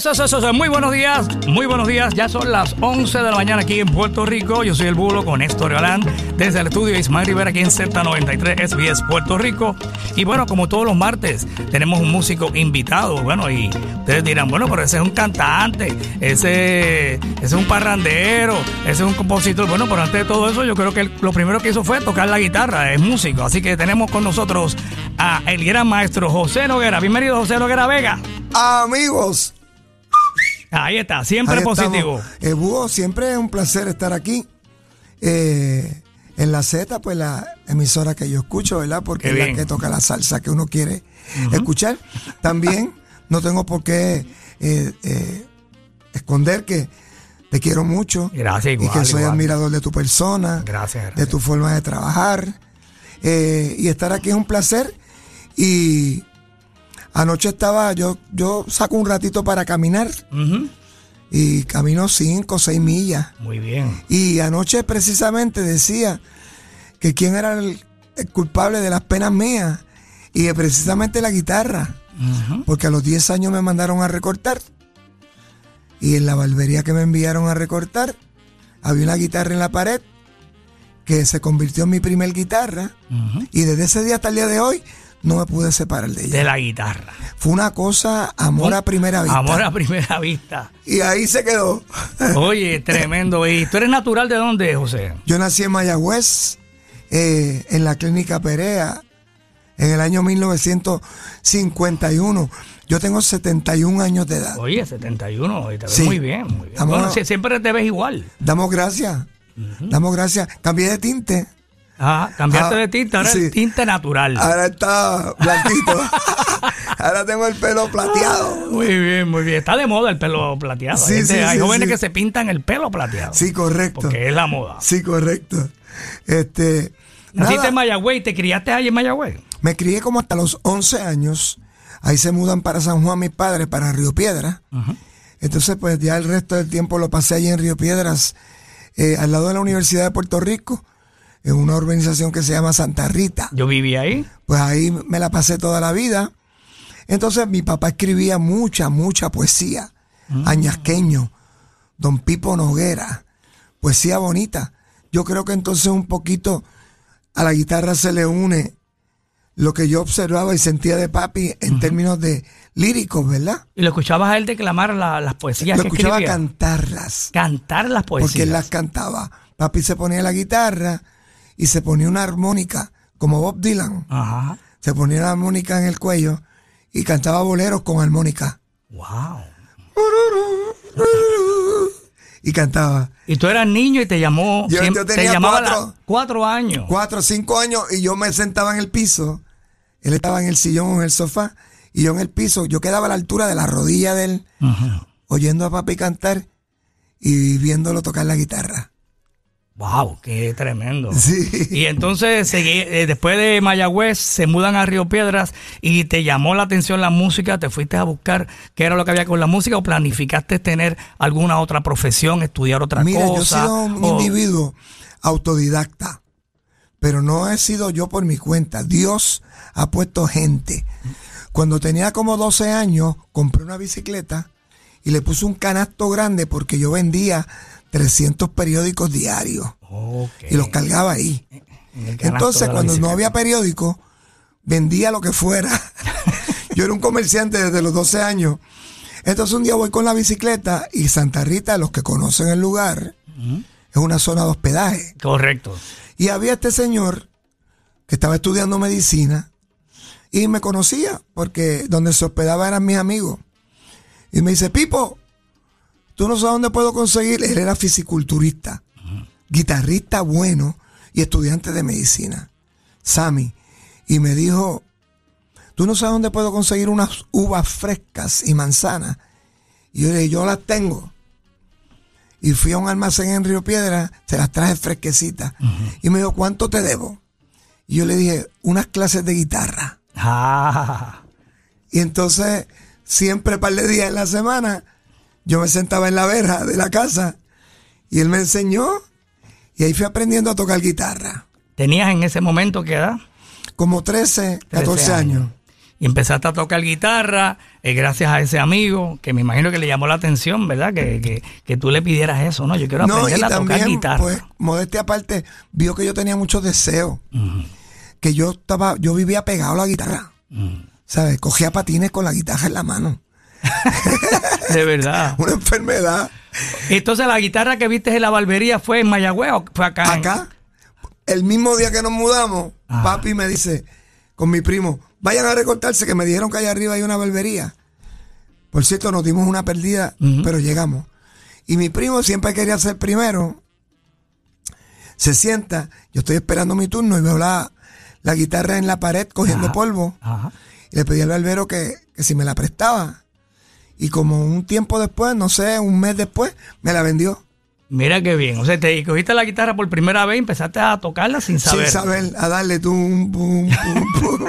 Eso, eso, eso. Muy buenos días. Muy buenos días. Ya son las 11 de la mañana aquí en Puerto Rico. Yo soy el Bulo con Néstor Galán desde el estudio Ismael Rivera aquí en Z93 SBS Puerto Rico. Y bueno, como todos los martes, tenemos un músico invitado. Bueno, y ustedes dirán, bueno, pero ese es un cantante, ese, ese es un parrandero, ese es un compositor. Bueno, pero antes de todo eso, yo creo que lo primero que hizo fue tocar la guitarra, es músico. Así que tenemos con nosotros a el gran maestro José Noguera. Bienvenido, José Noguera Vega. Amigos, Ahí está, siempre ahí positivo. Eh, Búho, siempre es un placer estar aquí. Eh, en la Z, pues la emisora que yo escucho, ¿verdad? Porque es la que toca la salsa que uno quiere escuchar. También no tengo por qué eh, eh, esconder que te quiero mucho. Gracias, igual, Y que soy igual. admirador de tu persona. Gracias, De gracias. tu forma de trabajar. Eh, y estar aquí es un placer. Y anoche estaba, yo, yo saco un ratito para caminar. Y camino cinco o seis millas. Muy bien. Y anoche precisamente decía que quién era el, el culpable de las penas mías. Y que precisamente la guitarra. Porque a los 10 años me mandaron a recortar. Y en la barbería que me enviaron a recortar, había una guitarra en la pared que se convirtió en mi primer guitarra. Y desde ese día hasta el día de hoy no me pude separar de ella. De la guitarra. Fue una cosa amor a primera vista. Amor a primera vista. Y ahí se quedó. Oye, tremendo. ¿Y tú eres natural de dónde, José? Yo nací en Mayagüez, eh, en la clínica Perea, en el año 1951. Yo tengo 71 años de edad. Oye, 71. Y te ves Sí. muy bien. Muy bien. Bueno, si- siempre te ves igual. Damos gracias. Damos gracias. Cambié de tinte. Ah, cambiaste Ah, de tinta, ahora sí. es tinte natural. Ahora está blanquito. Ahora tengo el pelo plateado. Muy bien, muy bien. Está de moda el pelo plateado. Sí, hay gente- sí, hay jóvenes que se pintan el pelo plateado. Sí, correcto. Porque es la moda. Sí, correcto. Este. Naciste en Mayagüey y te criaste ahí en Mayagüey. me crié como hasta los 11 años. Ahí se mudan para San Juan mis padres, para Río Piedra. Entonces, pues ya el resto del tiempo lo pasé allí en Río Piedras, eh, al lado de la Universidad de Puerto Rico, en una urbanización que se llama Santa Rita. Yo viví ahí. Pues ahí me la pasé toda la vida. Entonces mi papá escribía mucha, mucha poesía. Añasqueño, Don Pipo Noguera, poesía bonita. Yo creo que entonces un poquito a la guitarra se le une lo que yo observaba y sentía de papi en términos de líricos, ¿verdad? Y lo escuchabas a él declamar la- las poesías Lo que escuchaba escribía. cantarlas, Cantar las poesías. porque él las cantaba. Papi se ponía la guitarra y se ponía una armónica, como Bob Dylan. Ajá. se ponía la armónica en el cuello y cantaba boleros con armónica. Wow. Y cantaba Y tú eras niño y te llamó. Yo- yo te tenía llamaba cuatro. la- cuatro años. cuatro cinco años y yo me sentaba en el piso. Él estaba en el sillón o en el sofá y yo en el piso. Yo quedaba a la altura de la rodilla de él, oyendo a papi cantar y viéndolo tocar la guitarra. Wow, qué tremendo. Sí. Y entonces, segui- eh, después de Mayagüez, se mudan a Río Piedras y te llamó la atención la música, te fuiste a buscar qué era lo que había con la música o planificaste tener alguna otra profesión, estudiar otra Mira, yo he cosa. sido un o- individuo autodidacta, pero no he sido yo por mi cuenta. Dios ha puesto gente. Cuando tenía como 12 años, compré una bicicleta y le puse un canasto grande porque yo vendía 300 periódicos diarios y los cargaba ahí. En el canasto Entonces, cuando no había periódico, vendía lo que fuera. Yo era un comerciante desde los 12 años. Entonces, un día voy con la bicicleta y Santa Rita, los que conocen el lugar, es una zona de hospedaje. Correcto. Y había este señor que estaba estudiando medicina y me conocía porque donde se hospedaba eran mis amigos. Y me dice, Pipo, tú no sabes dónde puedo conseguir. Él era fisiculturista, guitarrista bueno y estudiante de medicina. Sammy. Y me dijo, tú no sabes dónde puedo conseguir unas uvas frescas y manzanas. Y yo le dije, yo las tengo. Y fui a un almacén en Río Piedra, se las traje fresquecitas. Y me dijo, ¿cuánto te debo? Y yo le dije, unas clases de guitarra. Ah, Y entonces, siempre par de días en la semana, yo me sentaba en la verja de la casa y él me enseñó. Y ahí fui aprendiendo a tocar guitarra. ¿tenías en ese momento qué edad? Como 13, 13 14 años. Y empezaste a tocar guitarra eh, gracias a ese amigo que me imagino que le llamó la atención, ¿verdad? Que, que, que tú le pidieras eso, ¿no? Yo quiero No, aprender a tocar guitarra. pues, modestia aparte, vio que yo tenía muchos deseos. Que yo estaba, yo vivía pegado a la guitarra. ¿Sabes? Cogía patines con la guitarra en la mano. De verdad. Una enfermedad. Entonces, la guitarra que viste en la barbería fue en Mayagüez o fue acá. Acá, el mismo día que nos mudamos, Ajá. papi me dice, con mi primo, vayan a recortarse que me dijeron que allá arriba hay una barbería. Por cierto, nos dimos una perdida, pero llegamos. Y mi primo siempre quería ser primero. Se sienta, yo estoy esperando mi turno y veo la, la guitarra en la pared cogiendo Ajá. polvo. Ajá. Y le pedí al barbero que, que si me la prestaba. Y como un tiempo después, no sé, un mes después, me la vendió. Mira qué bien. O sea, te cogiste la guitarra por primera vez y empezaste a tocarla sin saber. Sin saber, a darle tum, pum, pum, pum,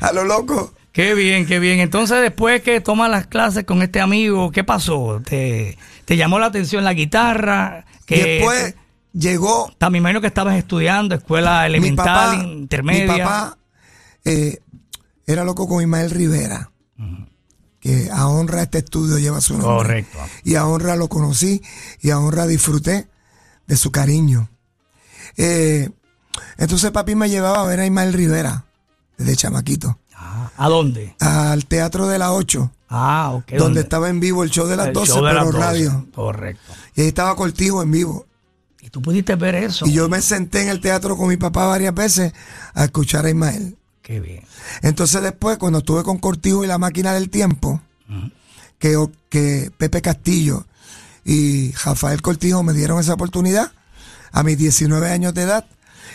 a lo loco. Qué bien, qué bien. Entonces, después que tomas las clases con este amigo, ¿qué pasó? ¿Te, te llamó la atención la guitarra? Que después llegó También me imagino que estabas estudiando escuela mi elemental, papá. intermedia. Mi papá eh, era loco con Ismael Rivera, que a honra este estudio lleva su nombre. Correcto. Y a honra lo conocí y a honra disfruté de su cariño. Eh, entonces papi me llevaba a ver a Ismael Rivera, desde chamaquito, Ah, ¿A dónde? al Teatro de la 8, Ah, ok. donde ¿dónde? estaba en vivo el show de las El 12, show de pero las 12. radio. Correcto. Y ahí estaba Cortijo en vivo. Y tú pudiste ver eso. Y yo me senté en el teatro con mi papá varias veces a escuchar a Ismael. Qué bien. Entonces después, cuando estuve con Cortijo y la máquina del tiempo, que, que Pepe Castillo y Rafael Cortijo me dieron esa oportunidad a mis 19 años de edad,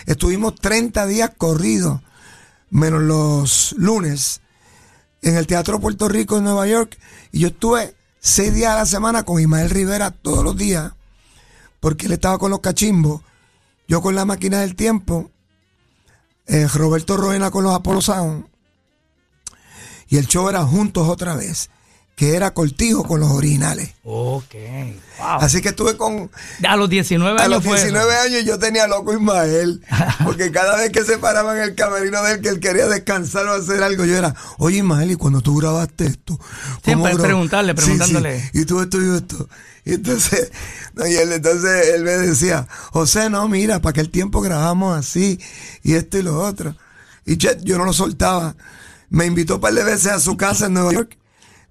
estuvimos 30 días corridos, menos los lunes, en el Teatro Puerto Rico en Nueva York, y yo estuve seis días a la semana con Ismael Rivera todos los días, porque él estaba con los cachimbos, yo con la máquina del tiempo, eh, Roberto Roena con los Apollo Sound, y el show era juntos otra vez, que era Cortijo con los originales. Ok. Wow. Así que estuve con, a los 19 a años los fue eso. 19 años yo tenía loco Ismael, porque cada vez que se paraba en el camerino de él, que él quería descansar o hacer algo, yo era, oye Ismael, ¿y cuando tú grabaste esto? ¿Cómo Siempre grabó?" preguntarle, preguntándole. sí, y tú esto y esto. Y entonces, no, y él, entonces él me decía, José, no, mira, para aquel tiempo grabamos así, y esto y lo otro. Y yo, yo no lo soltaba. Me invitó un par de veces a su casa en Nueva York.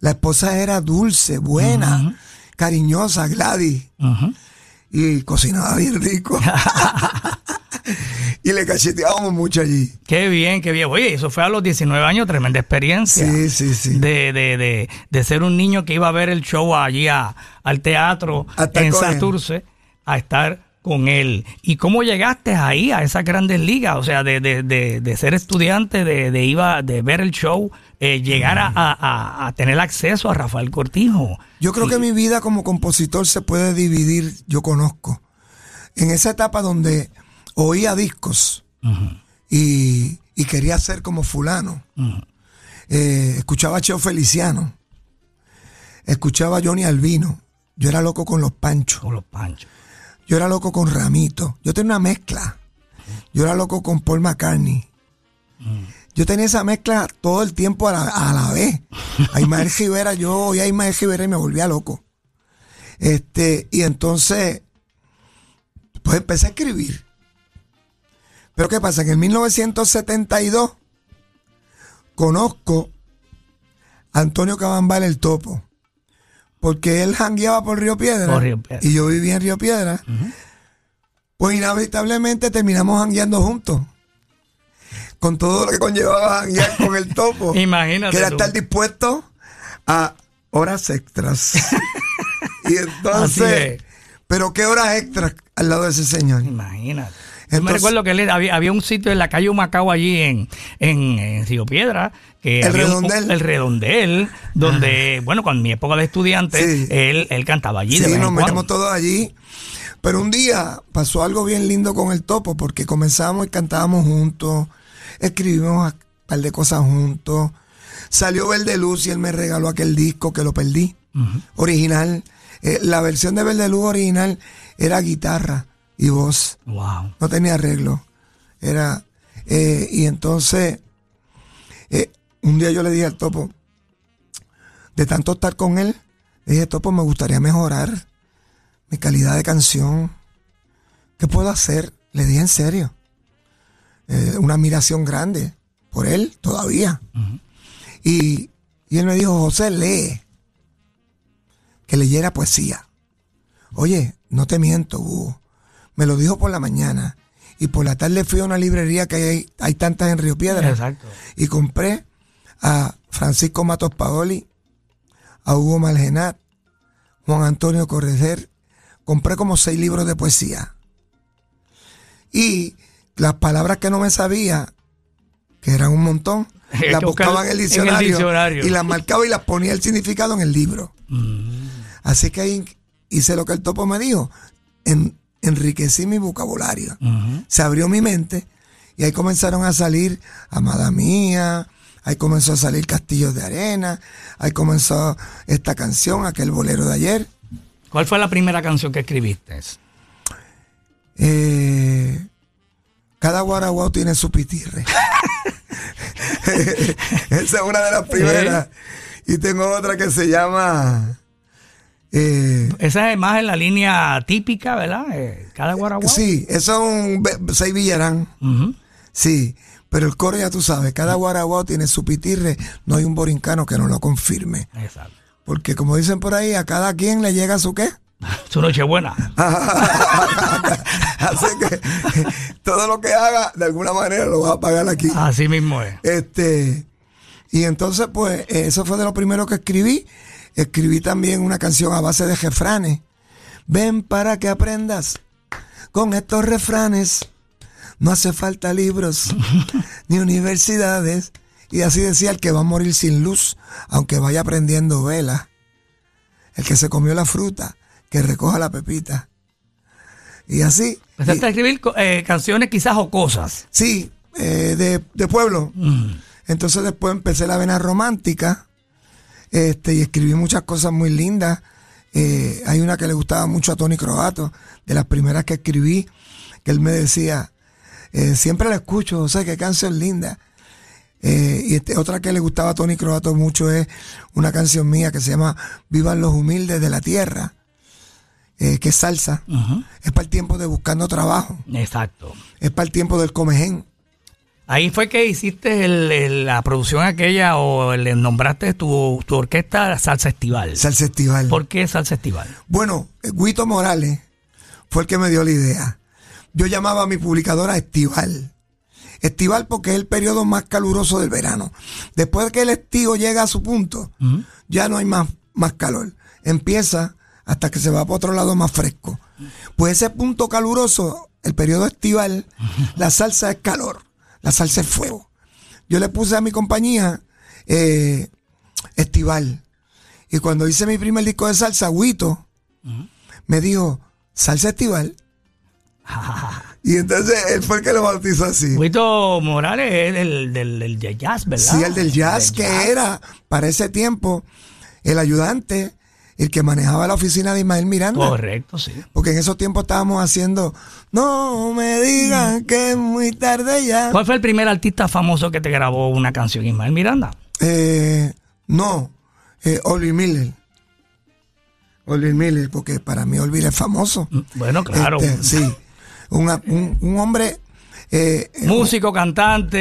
La esposa era dulce, buena, cariñosa, Gladys y cocinaba bien rico. y le cacheteábamos mucho allí. Qué bien, qué bien. Oye, eso fue a los 19 años, tremenda experiencia. Sí, sí, sí. De, de, de, de ser un niño que iba a ver el show allí a- al teatro A estar en. Santurce a estar con él. ¿Y cómo llegaste ahí a esas grandes ligas? O sea, de, de, de, de ser estudiante, de, de, iba, de ver el show, eh, llegar a, a- a- a tener acceso a Rafael Cortijo. Yo creo que mi vida como compositor se puede dividir, yo conozco, en esa etapa donde oía discos y, y quería ser como fulano. Eh, escuchaba a Cheo Feliciano, escuchaba a Johnny Albino, yo era loco con los panchos. Con los panchos. Yo era loco con Ramito. Yo tenía una mezcla. Yo era loco con Paul McCartney. Yo tenía esa mezcla todo el tiempo a la, a la vez. A Ismael Rivera, yo oía a Ismael Rivera y me volvía loco. Este, y entonces, pues empecé a escribir. Pero ¿qué pasa? Que en 1972 conozco a Antonio Cabambal el Topo. Porque él jangueaba por Río Piedra. Por Río Piedra. Y yo vivía en Río Piedra. Pues inevitablemente terminamos jangueando juntos. Con todo lo que conllevaba janguear con el topo. Imagínate Que era tú. estar dispuesto a horas extras. y entonces, es. pero qué horas extras al lado de ese señor. Imagínate. Yo me recuerdo que él, había, había un sitio en la calle Humacao allí en, en, en Río Piedra. Que El un- Redondel. el Redondel, donde, bueno, con mi época de estudiante, Sí. él, él cantaba allí Sí, nos metemos todos allí. Pero un día pasó algo bien lindo con el topo, porque comenzamos y cantábamos juntos, escribimos un par de cosas juntos. Salió Verde Luz y él me regaló aquel disco que lo perdí, original. Eh, la versión de Verde Luz original era guitarra y voz, Wow. no tenía arreglo. Era, eh, y entonces, eh, un día yo le dije al topo, de tanto estar con él, le dije, Topo, me gustaría mejorar mi calidad de canción. ¿Qué puedo hacer? Le dije en serio. Eh, una admiración grande por él todavía. y, y él me dijo, José, lee. Que leyera poesía. Oye, no te miento, Hugo. Me lo dijo por la mañana. Y por la tarde fui a una librería que hay, hay tantas en Río Piedra. Exacto. Y compré a Francisco Matos Paoli, a Hugo Malgenat, Juan Antonio Correger. Compré como seis libros de poesía. Y las palabras que no me sabía, que eran un montón, las buscaba en el en el diccionario, y las marcaba y las ponía el significado en el libro. Mm. Así que ahí hice lo que el topo me dijo, en- enriquecí mi vocabulario. Se abrió mi mente y ahí comenzaron a salir Amada Mía, ahí comenzó a salir Castillos de Arena, ahí comenzó esta canción, aquel bolero de ayer. ¿Cuál fue la primera canción que escribiste? Eh, cada guaraguao tiene su pitirre. Esa es una de las primeras. Y tengo otra que se llama... eh, Esa es más en la línea típica, ¿verdad? Eh, cada guaraguao. sí, eso es un seis villarán. Sí, pero el coro ya tú sabes, cada guaraguao tiene su pitirre, no hay un borincano que no lo confirme. Exacto. Porque como dicen por ahí, a cada quien le llega su qué. Su noche buena. Así que todo lo que haga, de alguna manera lo va a pagar aquí. Así mismo es. Este, y entonces, pues, eso fue de lo primero que escribí. Escribí también una canción a base de refranes. Ven para que aprendas con estos refranes. No hace falta libros ni universidades. Y así decía el que va a morir sin luz, aunque vaya prendiendo vela. El que se comió la fruta, que recoja la pepita. Y así. Empezaste y- a escribir eh, canciones quizás o cosas. Sí, eh, de, de pueblo. Entonces después empecé la vena romántica este, y escribí muchas cosas muy lindas. Eh, hay una que le gustaba mucho a Tony Croato, de las primeras que escribí, que él me decía, siempre la escucho, José, qué canción linda. Eh, y este, otra que le gustaba a Tony Croato mucho es una canción mía que se llama Vivan los humildes de la tierra, eh, que es salsa. Es para el tiempo de buscando trabajo, Exacto. es para el tiempo del comején. Ahí fue que hiciste el- el- la producción aquella o le nombraste tu, tu orquesta Salsa Estival. Salsa Estival. ¿Por qué Salsa Estival? Bueno, eh, Guito Morales fue el que me dio la idea. Yo llamaba a mi publicadora Estival. Estival porque es el periodo más caluroso del verano. Después de que el estío llega a su punto, ya no hay más, más calor. Empieza hasta que se va para otro lado más fresco. Pues ese punto caluroso, el periodo estival, la salsa es calor, la salsa es fuego. Yo le puse a mi compañía eh, Estival. Y cuando hice mi primer disco de salsa, Guito, me dijo, salsa estival. y entonces él fue el que lo bautizó así. Huito Morales es del, del, del de jazz, ¿verdad? Sí, el del jazz, que era para ese tiempo el ayudante, el que manejaba la oficina de Ismael Miranda. Correcto, sí. Porque en esos tiempos estábamos haciendo, no me digan que es muy tarde ya. ¿Cuál fue el primer artista famoso que te grabó una canción, Ismael Miranda? Eh, no, eh, Olvin Miller. Olvin Miller, porque para mí Olvin es famoso. Mm, Bueno, claro. Este, sí, un, un hombre, eh, eh, Músico, cantante,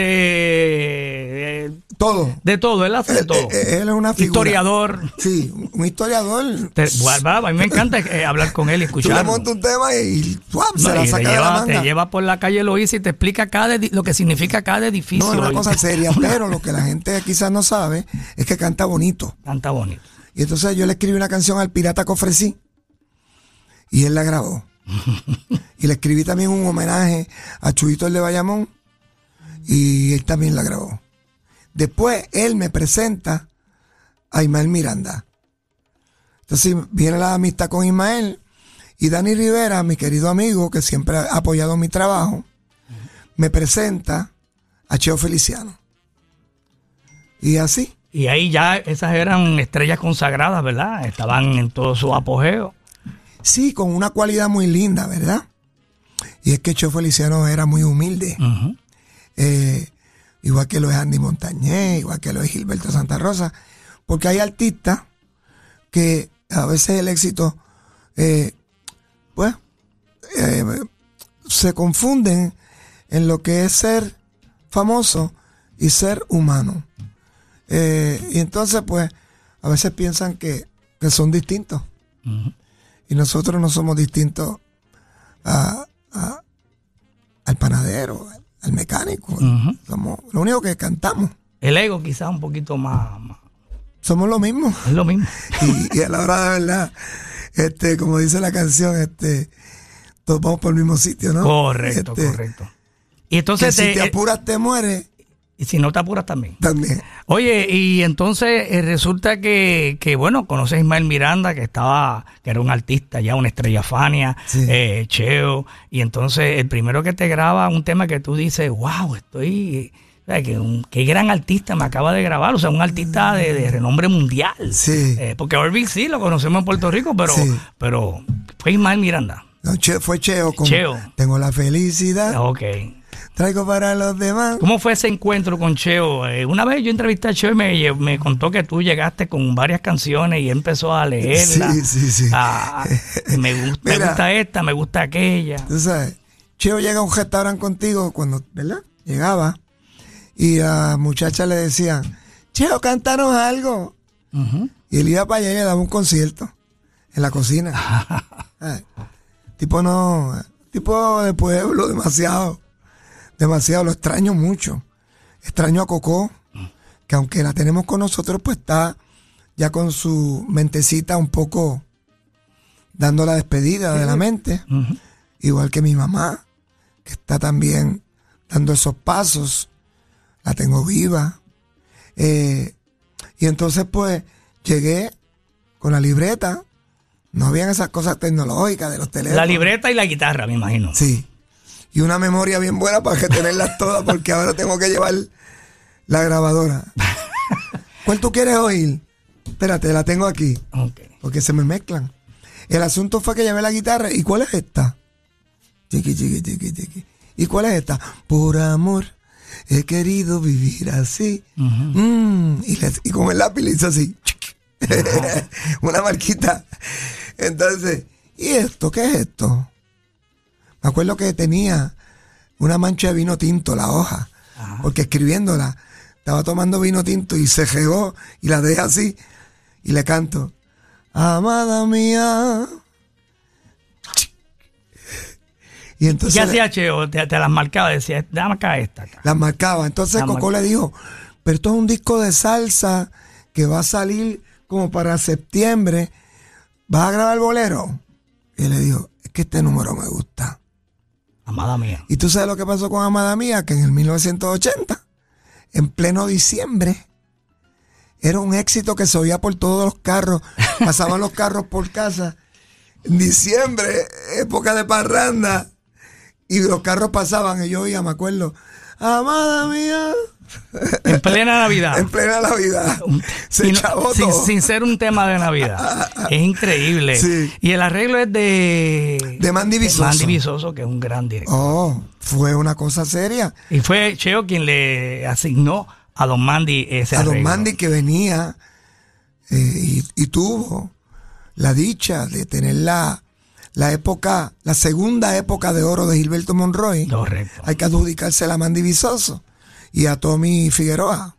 eh, todo. de todo, él hace de Eh, todo. eh, eh, él es una figura. Historiador. Sí, un historiador. Te- a mí me encanta eh, hablar con él y Tú le escucharlo. montas un tema y ¡guap! se la y te, saca de la lleva, te manga. lleva por la calle Loíza y te explica cada lo que significa cada edificio. No, es una cosa seria, pero lo que la gente quizás no sabe es que canta bonito. Canta bonito. Y entonces yo le escribí una canción al pirata que ofrecí y él la grabó. Y le escribí también un homenaje a Chuyito el de Bayamón y él también la grabó. Después él me presenta a Ismael Miranda. Entonces viene la amistad con Ismael y Dani Rivera, mi querido amigo que siempre ha apoyado mi trabajo, me presenta a Cheo Feliciano. Y así. Y ahí ya esas eran estrellas consagradas, ¿verdad? Estaban en todo su apogeo. Sí, con una cualidad muy linda, ¿verdad? Y es que Cheo Feliciano era muy humilde. Eh, igual que lo es Andy Montañez, igual que lo es Gilberto Santa Rosa. Porque hay artistas que a veces el éxito, eh, pues, eh, se confunden en lo que es ser famoso y ser humano. y entonces, pues, a veces piensan que, son distintos. Y nosotros no somos distintos a, al panadero, al mecánico. Somos lo único que cantamos. El ego quizás un poquito más, Somos lo mismo. Es lo mismo. y, a la hora de verdad, este, como dice la canción, este, todos vamos por el mismo sitio, ¿no? Correcto, este, correcto. Y entonces si te apuras te mueres y si no te apuras también. También. Oye, y entonces eh, resulta que, que, bueno, conoces a Ismael Miranda, que estaba, que era un artista ya, una estrella Fania, eh, Cheo, y entonces el primero que te graba un tema que tú dices, wow, estoy, que qué gran artista me acaba de grabar, o sea, un artista de, renombre mundial. Sí. Eh, porque Orby sí lo conocemos en Puerto Rico, pero, pero fue Ismael Miranda. No, fue Cheo. Cheo. Tengo la felicidad. Ok traigo para los demás. ¿Cómo fue ese encuentro con Cheo? Eh, una vez yo entrevisté a Cheo y me, me, contó que tú llegaste con varias canciones y empezó a leerla. Sí, sí, sí. me, gusta, me gusta esta, me gusta aquella. Tú sabes, Cheo llega a un restaurante contigo cuando, ¿verdad? Llegaba y a muchachas le decían, Cheo, cántanos algo. Y él iba para allá y le daba un concierto en la cocina. tipo no, tipo de pueblo, demasiado demasiado, lo extraño mucho. Extraño a Coco, que aunque la tenemos con nosotros, pues está ya con su mentecita un poco dando la despedida de la mente. Igual que mi mamá, que está también dando esos pasos. La tengo viva. Eh, y entonces, pues, llegué con la libreta. No habían esas cosas tecnológicas de los teléfonos. La libreta y la guitarra, me imagino. Sí y una memoria bien buena para que tenerlas todas, porque ahora tengo que llevar la grabadora. ¿Cuál tú quieres oír? Espérate, la tengo aquí. Porque se me mezclan. El asunto fue que llevé la guitarra. ¿Y cuál es esta? Chiqui, chiqui, chiqui, chiqui. ¿Y cuál es esta? Por amor, he querido vivir así. Mm, y, con el lápiz le hice así. Una marquita. Entonces, ¿y esto? ¿Qué es esto? Me acuerdo que tenía una mancha de vino tinto la hoja, porque escribiéndola estaba tomando vino tinto y se regó y la dejé así y le canto, amada mía. Y entonces. ¿Qué hacía Cheo? Te, las marcaba, decía, dame acá esta. Las marcaba. Entonces Coco le dijo, pero esto es un disco de salsa que va a salir como para septiembre. ¿Vas a grabar el bolero? Y él le dijo, es que este número me gusta. Amada mía. Y tú sabes lo que pasó con Amada mía, que en el 1980, en pleno diciembre, era un éxito que se oía por todos los carros, pasaban los carros por casa. En diciembre, época de parranda, y los carros pasaban y yo oía, me acuerdo, Amada mía, en plena Navidad. en plena Navidad. Se sin, ser un tema de Navidad. es increíble. Y el arreglo es de. De Mandy Visoso. Mandy Visoso, que es un gran director. Oh, fue una cosa seria. Y fue Cheo quien le asignó a Don Mandy ese a Don Mandy que venía eh, y, tuvo la dicha de tener la, la época, la segunda época de oro de Gilberto Monroy. Correcto. Hay que adjudicársela a Mandy Visoso y a Tommy Figueroa,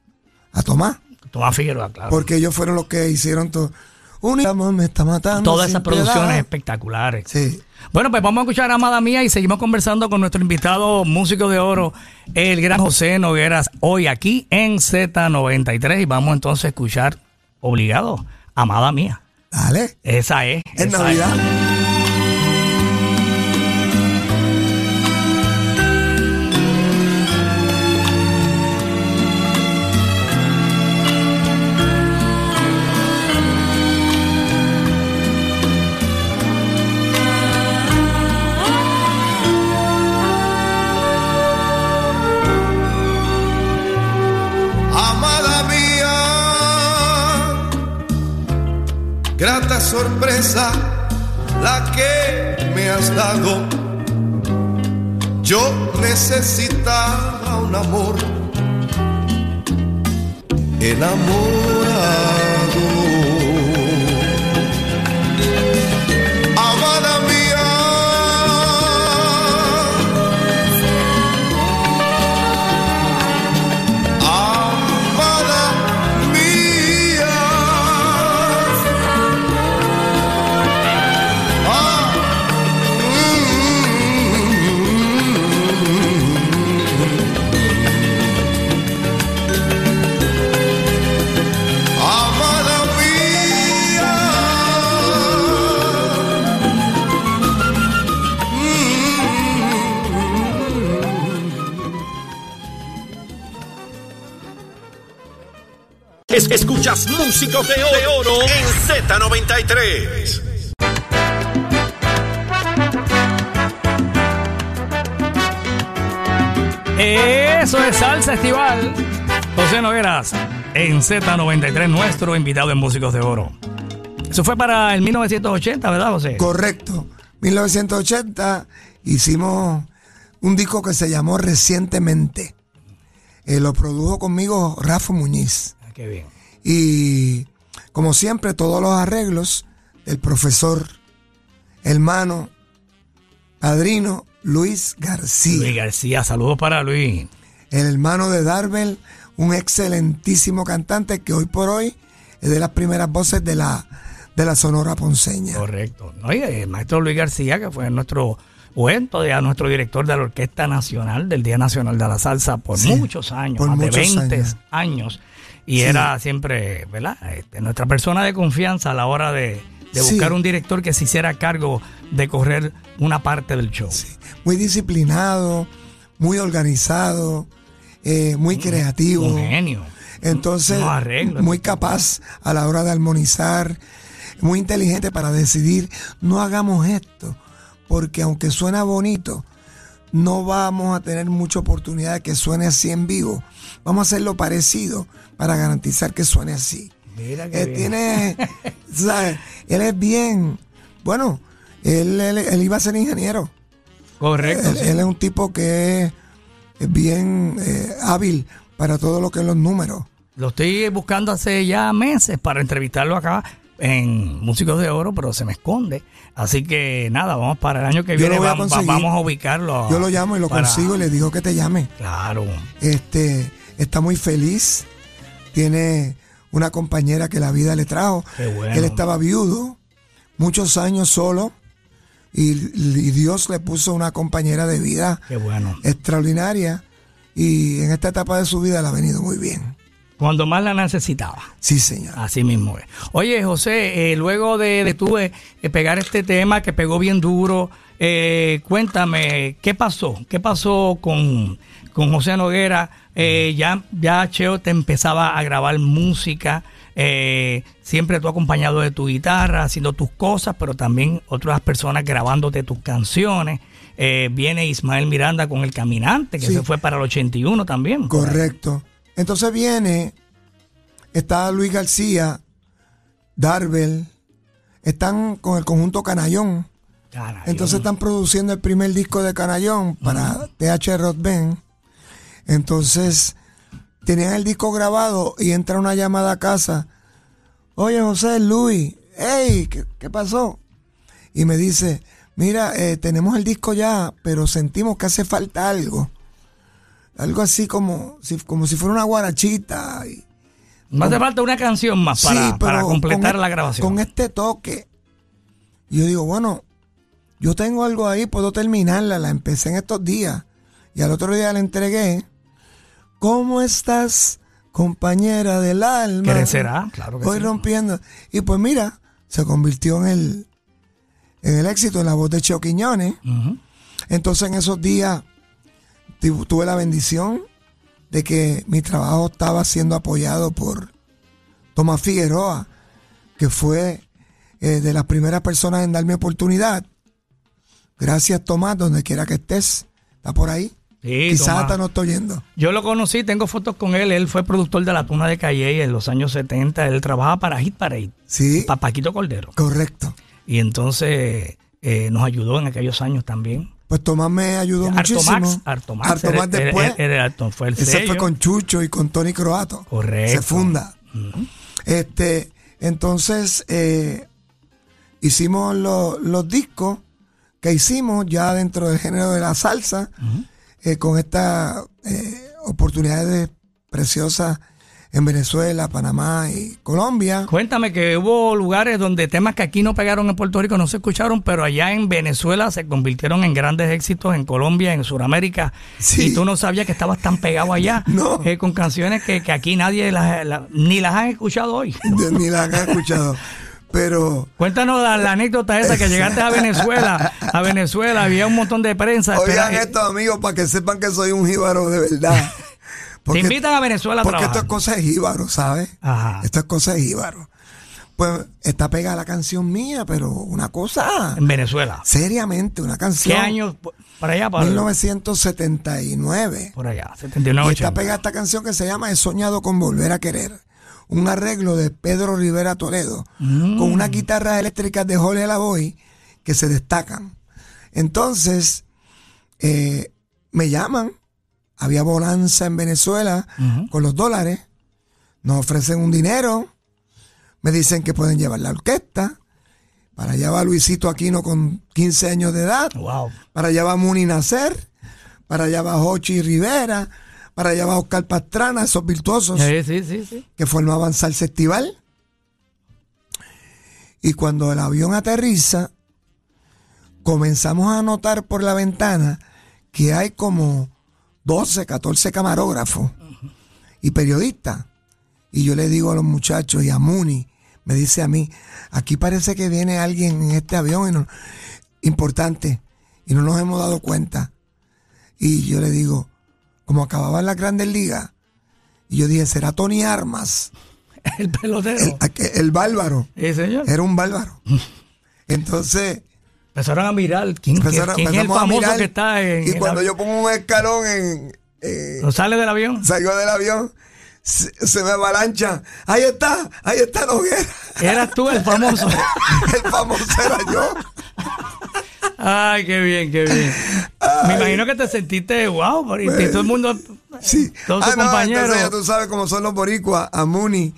a Tomás. Tomás Figueroa, claro. Porque ellos fueron los que hicieron todo. Un me está matando. Todas esas producciones espectaculares. Sí. Bueno, pues vamos a escuchar a Amada Mía y seguimos conversando con nuestro invitado músico de oro, el gran José Nogueras, hoy aquí en Z93. Y vamos entonces a escuchar, obligado, Amada Mía. Dale. Esa es. En Navidad. Sorpresa la que me has dado. Yo necesitaba un amor enamorado. escuchas Músicos de Oro en Z93. Eso es Salsa Estival. José Nogueras en Z93, nuestro invitado en Músicos de Oro. Eso fue para el 1980, ¿verdad, José? Correcto. 1980 hicimos un disco que se llamó Recientemente. Eh, lo produjo conmigo Rafa Muñiz. Qué bien. Y como siempre, todos los arreglos del profesor, hermano, padrino Luis García. Luis García, saludos para Luis. El hermano de Darvel, un excelentísimo cantante que hoy por hoy es de las primeras voces de la, de la Sonora Ponceña. Correcto. Oye, el maestro Luis García, que fue nuestro cuento de a nuestro director de la Orquesta Nacional del Día Nacional de la Salsa por muchos años, por más muchos de 20 años. años. Y Sí. era siempre, ¿verdad? Este, nuestra persona de confianza a la hora de, de Sí. buscar un director que se hiciera cargo de correr una parte del show. Muy disciplinado, muy organizado, eh, muy creativo. Un genio. Entonces, arreglos. muy capaz a la hora de armonizar, muy inteligente para decidir, no hagamos esto, porque aunque suena bonito, no vamos a tener mucha oportunidad de que suene así en vivo. Vamos a hacerlo parecido para garantizar que suene así. Mira qué Él bien. tiene, ¿sabes? Él es bien, bueno, él, él- él iba a ser ingeniero. Correcto. Él, sí. él es un tipo que es- es bien eh, hábil para todo lo que es los números. Lo estoy buscando hace ya meses para entrevistarlo acá en Músicos de Oro, pero se me esconde. Así que nada, vamos para el año que Yo viene, lo voy a vamos, a ubicarlo. Yo lo llamo y lo para- consigo y le digo que te llame. Claro. Este, está muy feliz. Tiene una compañera que la vida le trajo. Qué bueno. Él estaba viudo, muchos años solo, y, y Dios le puso una compañera de vida Qué bueno. extraordinaria. Y en esta etapa de su vida le ha venido muy bien. Cuando más la necesitaba. Sí, señor. Así mismo es. Oye, José, eh, luego de, de eh, eh, pegar este tema que pegó bien duro, eh, cuéntame, ¿qué pasó? ¿Qué pasó con, con José Noguera? Eh, ya, ya Cheo te empezaba a grabar música, eh, siempre tú acompañado de tu guitarra, haciendo tus cosas, pero también otras personas grabándote tus canciones. Eh, viene Ismael Miranda con El Caminante, que Sí. se fue para el 81 también. Correcto. Entonces viene, está Luis García, Darvel, están con el conjunto Canallón. Entonces están produciendo el primer disco de Canallón para TH Band. Entonces tenían el disco grabado y entra una llamada a casa. Oye, José, Luis, hey, ¿qué, qué pasó? Y me dice, mira, eh, tenemos el disco ya, pero sentimos que hace falta algo. Algo así como si, como si fuera una guarachita. y- Me hace falta una canción más para, Sí, para completar con la e- grabación. Con este toque. Yo digo, bueno, yo tengo algo ahí, puedo terminarla. La empecé en estos días. Y al otro día la entregué. ¿Cómo estás, compañera del alma? Crecerá, claro que Voy sí. rompiendo. Y pues mira, se convirtió en el, en el éxito, en la voz de Cheo Quiñones. Entonces en esos días tuve la bendición de que mi trabajo estaba siendo apoyado por Tomás Figueroa, que fue eh, de las primeras personas en darme oportunidad. Gracias Tomás, donde quiera que estés, está por ahí. Sí, Quizás Tomás. hasta no estoy oyendo. Yo lo conocí, tengo fotos con él. Él fue productor de La Tuna de Calle en los años 70. Él trabajaba para Hit Parade, Sí, para Paquito Cordero. correcto. Y entonces eh, nos ayudó en aquellos años también. Pues Tomás me ayudó Artomax, muchísimo. Artomax, Artomax era- después. era- era Arto- fue el ese sello. fue con Chucho y con Tony Croato. Correcto. Se funda. Este, entonces, eh, hicimos lo- los discos que hicimos ya dentro del género de la salsa, eh, con estas eh, oportunidades preciosas en Venezuela, Panamá y Colombia. Cuéntame que hubo lugares donde temas que aquí no pegaron en Puerto Rico no se escucharon, pero allá en Venezuela se convirtieron en grandes éxitos, en Colombia, en Sudamérica. Sí. Y tú no sabías que estabas tan pegado allá No. eh, con canciones que, que aquí nadie las, la- ni las han escuchado hoy. Ni la han escuchado. Pero Cuéntanos la, la anécdota esa que llegaste a Venezuela. A Venezuela había un montón de prensa. Oigan espera- esto, amigos, para que sepan que soy un jíbaro de verdad. Te invitan a Venezuela a Porque esto trabajar. es cosa de jíbaro, ¿sabes? Ajá. Esto es cosa de jíbaro. Pues está pegada la canción mía, pero una cosa En Venezuela. seriamente, una canción. ¿Qué años para allá? Para, 1979. por allá, Y 79, está 80. pegada esta canción que se llama He soñado con volver a querer. Un arreglo de Pedro Rivera Toledo, con unas guitarras eléctricas de Jorge Lavoy que se destacan. Entonces, eh, me llaman, había bonanza en Venezuela con los dólares, nos ofrecen un dinero, me dicen que pueden llevar la orquesta, para allá va Luisito Aquino con 15 años de edad, Wow. para allá va Muni Nacer, para allá va Jochi Rivera, para allá va Oscar Pastrana, esos virtuosos Sí, sí, sí, sí. que formaban Salsa Estival. Y cuando el avión aterriza, comenzamos a notar por la ventana que hay como 12, 14 camarógrafos y periodistas. Y yo le digo a los muchachos y a Muni, me dice a mí, aquí parece que viene alguien en este avión y no- importante y no nos hemos dado cuenta. Y yo le digo, como acababan las grandes ligas, y yo dije, será Tony Armas, El pelotero. el, el bárbaro. Sí, señor. Era un bárbaro. Entonces, Empezaron a mirar quién, empezaron- quién es el famoso que está en. Y cuando yo pongo un escalón en. eh, ¿No sale del avión? salgo del avión, se, se me avalancha. Ahí está, ahí está Noguera. Eras tú el famoso. el famoso era yo. Ay, qué bien, qué bien. Me imagino que te sentiste wow, por- y todo el mundo, Sí. todos tus Ah, no, compañeros. entonces ya tú sabes cómo son los boricuas, a Muni.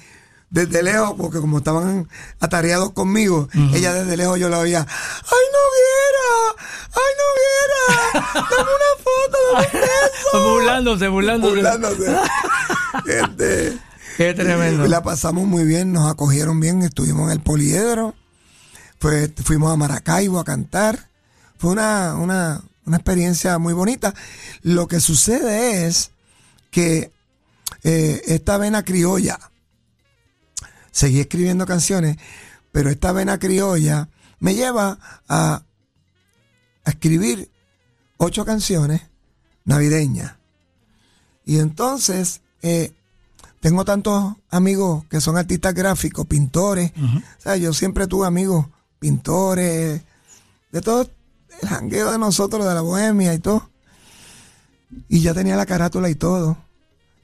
Desde lejos, porque como estaban atareados conmigo, ella desde lejos yo la oía, ¡ay, Noguera! ¡Ay, Noguera! ¡Dame una foto! ¡Dame un beso! burlándose, burlándose. burlándose. Este, Qué tremendo. y la pasamos muy bien, nos acogieron bien, estuvimos en el poliedro, pues fuimos a Maracaibo a cantar. Fue una, una, una experiencia muy bonita. Lo que sucede es que eh, esta vena criolla, seguí escribiendo canciones, pero esta vena criolla me lleva a, a escribir ocho canciones navideñas. Y entonces, eh, tengo tantos amigos que son artistas gráficos, pintores. O sea, yo siempre tuve amigos pintores, de todo el jangueo de nosotros, de la bohemia y todo. Y ya tenía la carátula y todo.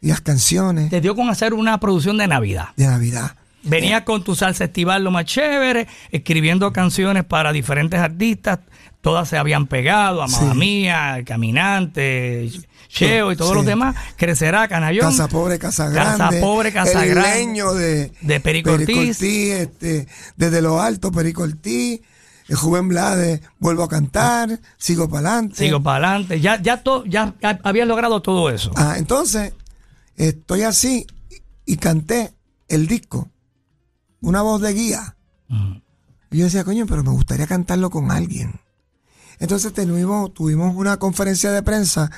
Y las canciones Te dio con hacer una producción de Navidad. de Navidad. Venías con tu salsa estival lo más chévere, escribiendo canciones para diferentes artistas. Todas se habían pegado, Amada Sí. Mía, Caminante, Cheo y todos Sí. los demás. Crecerá, Canallón. Casa Pobre, Casa Grande. Casa Pobre, Casa el Grande. leño de, De Perico Ortiz. este, desde lo alto, Perico Ortiz. El Juven Blades, vuelvo a cantar, sigo para adelante. Sigo para adelante. Ya, ya, to- ya ha- habías logrado todo eso. Ah, entonces, estoy así y canté el disco, una voz de guía. Y yo decía, coño, pero me gustaría cantarlo con alguien. Entonces tuvimos, tuvimos una conferencia de prensa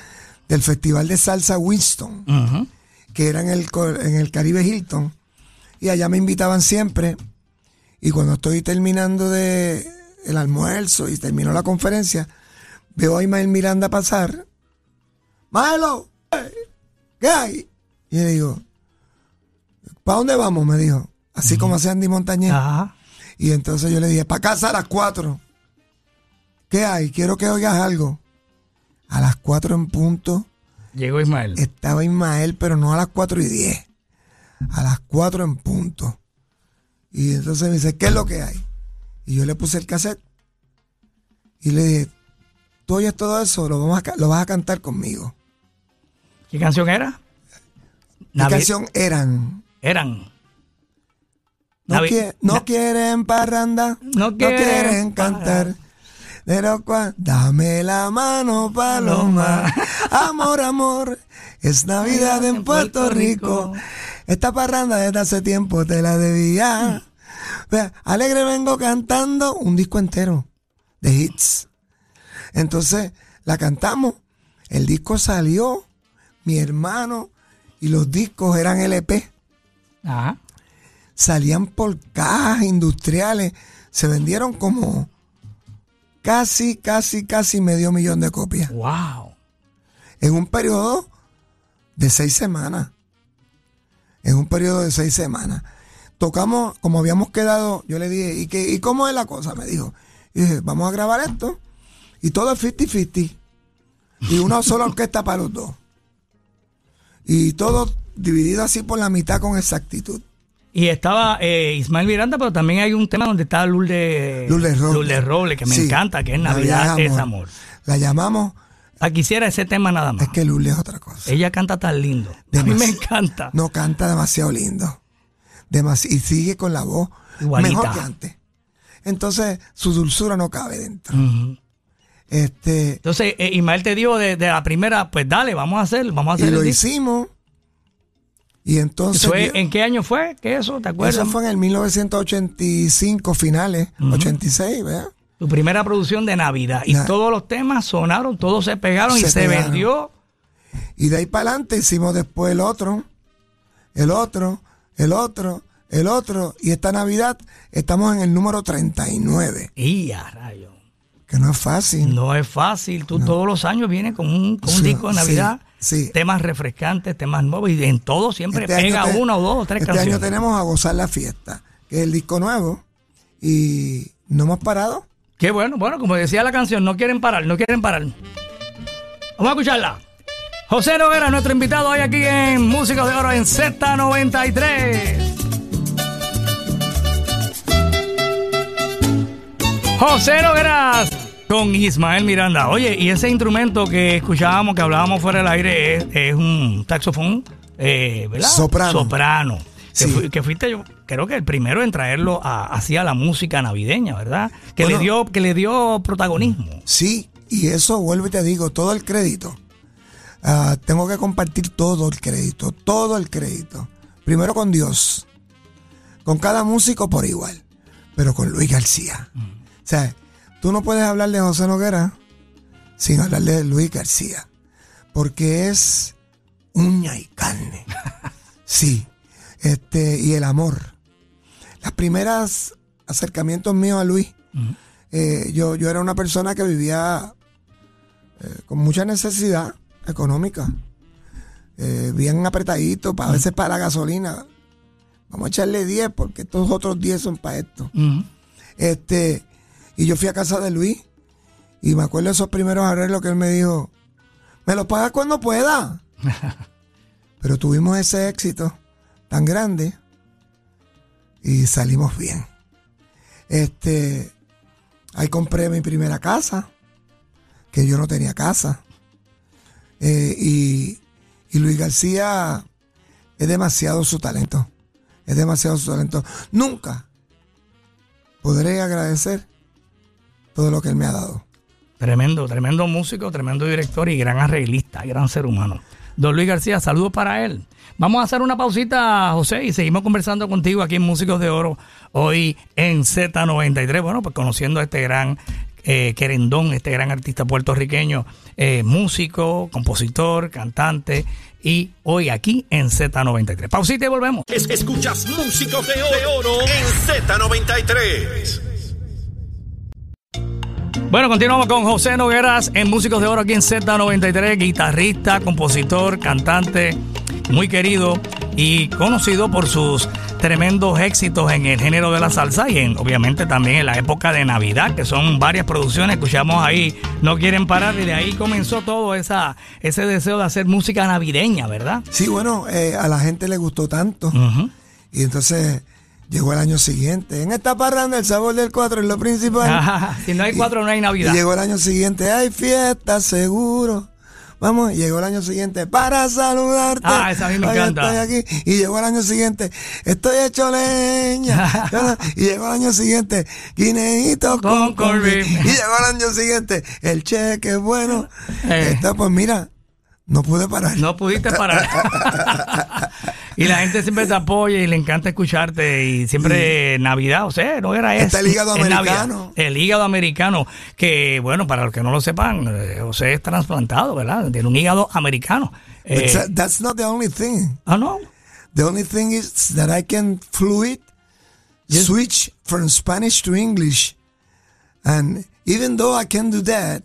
del Festival de Salsa Winston, que era en el, en el Caribe Hilton. Y allá me invitaban siempre. Y cuando estoy terminando de el almuerzo y terminó la conferencia, veo a Ismael Miranda pasar. Malo, ¿qué hay? Y le digo, ¿para dónde vamos? Me dijo. Así como hace Andy Montañez. Ajá. Y entonces yo le dije, para casa a las cuatro. ¿Qué hay? Quiero que oigas algo. A las cuatro en punto Llegó Ismael. estaba Ismael, pero no a las 4 y 10, a las 4 en punto. Y entonces me dice, ¿qué es lo que hay? Y yo le puse el cassette y le dije, tú oyes todo eso, lo, vamos a lo vas a cantar conmigo. ¿Qué canción era? ¿Qué Navi- canción eran? Eran. No, Navi- quie- no quieren parranda, No no quieren quieren, cantar. Pero dame la mano, paloma. Amor, amor, es Navidad en Puerto Rico. Esta parranda desde hace tiempo te la debía. Vea, alegre vengo cantando un disco entero de hits. Entonces la cantamos. El disco salió, mi hermano, y los discos eran LP Ajá. Salían por cajas industriales, se vendieron como casi, casi, casi medio millón de copias Wow. en un periodo de seis semanas. En un periodo de seis semanas. Tocamos, como habíamos quedado, yo le dije, ¿y, qué, ¿y cómo es la cosa? Me dijo. Y dije, vamos a grabar esto. Y todo es 50-50. Y una sola orquesta para los dos. Y todo dividido así por la mitad con exactitud. Y estaba eh, Ismael Miranda, pero también hay un tema donde está Lourdes, Lourdes Robles. Lourdes Robles, que me Sí. encanta, que es Navidad es amor. La llamamos, Ah, quisiera ese tema nada más. es que Luli es otra cosa. Ella canta tan lindo. A mí me encanta. No canta demasiado lindo. Demasi- y sigue con la voz Igualita. mejor que antes. Entonces, su dulzura no cabe dentro. Este, Entonces, eh, Ismael te dijo de, de la primera, pues dale, vamos a hacer, vamos a y hacer lo el disco. hicimos. Y entonces. ¿En qué año fue? ¿Qué eso? ¿Te acuerdas? eso fue en el 1985, finales, 86, ¿verdad? Tu primera producción de Navidad. Y todos los temas sonaron, todos se pegaron y Se vendió. Y de ahí para adelante hicimos después el otro, el otro, el otro, el otro. Y esta Navidad estamos en el número 39, Y a rayo. que no es fácil. No es fácil. Tú todos los años vienes con un, con un Sí, disco de Navidad. sí, sí. Temas refrescantes, temas nuevos. Y en todo siempre Este pega te- una o dos o tres Este canciones. año tenemos a gozar la fiesta, que es el disco nuevo. Y no hemos parado. Qué bueno, bueno, como decía la canción, no quieren parar, no quieren parar. Vamos a escucharla. José Noguera, nuestro invitado hoy aquí en Músicos de Oro en Z93. José Nogueras con Ismael Miranda. Oye, y ese instrumento que escuchábamos, que hablábamos fuera del aire, es, es un saxofón, eh, ¿verdad? Soprano. Soprano. Que, fuiste yo, creo que el primero en traerlo a- hacia la música navideña, ¿verdad? Que Bueno. le dio, que le dio protagonismo. Sí, y eso vuelvo y te digo, todo el crédito. Ah, tengo que compartir todo el crédito, todo el crédito. Primero con Dios, con cada músico por igual, pero con Luis García. O sea, tú no puedes hablar de José Noguera sin hablar de Luis García, porque es uña y carne. Sí, este, y el amor. Las primeras acercamientos míos a Luis, eh, yo, yo era una persona que vivía eh, con mucha necesidad económica, eh, bien apretadito, a veces para la gasolina. Vamos a echarle 10 porque estos otros 10 son para esto. Este, y yo fui a casa de Luis y me acuerdo de esos primeros arreglos que él me dijo, me los pagas cuando pueda. Pero tuvimos ese éxito tan grande y salimos bien. Este, ahí compré mi primera casa, que yo no tenía casa. Eh, y, y Luis García es demasiado su talento. Es demasiado su talento. Nunca podré agradecer todo lo que él me ha dado. Tremendo, tremendo músico, tremendo director y gran arreglista, gran ser humano. Don Luis García, saludos para él. Vamos a hacer una pausita, José, y seguimos conversando contigo aquí en Músicos de Oro, hoy en Z93. Bueno, pues conociendo a este gran eh, querendón, este gran artista puertorriqueño, eh, músico, compositor, cantante, y hoy aquí en Z93. Pausita y volvemos. Es- escuchas Músicos de Oro, de Oro en Z93. Bueno, continuamos con José Nogueras en Músicos de Oro aquí en Z93, guitarrista, compositor, cantante, muy querido y conocido por sus tremendos éxitos en el género de la salsa y en, obviamente también en la época de Navidad, que son varias producciones. Escuchamos ahí, no quieren parar y de ahí comenzó todo esa, ese deseo de hacer música navideña, ¿verdad? Sí, bueno, eh, a la gente le gustó tanto. Y entonces llegó el año siguiente. En esta parranda el sabor del cuatro es lo principal. si no hay cuatro, no hay Y Navidad. llegó el año siguiente, hay fiesta seguro. Vamos, y llegó el año siguiente para saludarte. Ah, esa a mí me encanta. Estoy aquí. Y llegó el año siguiente, estoy hecho leña. y llegó el año siguiente, guineíto Con con. Y llegó el año siguiente, el cheque es bueno. Eh. Pues mira, no pude parar. No pudiste parar. y la gente siempre te apoya y le encanta escucharte. Y siempre Navidad, o sea, no era eso. Está el hígado Es Navidad. americano. El hígado americano, que bueno, para los que no lo sepan, eh, José es trasplantado, ¿verdad? Tiene un hígado americano. But Eh, that- that's not the only thing. ah, no. The only thing is that I can fluid switch from Spanish to English. And even though I can do that,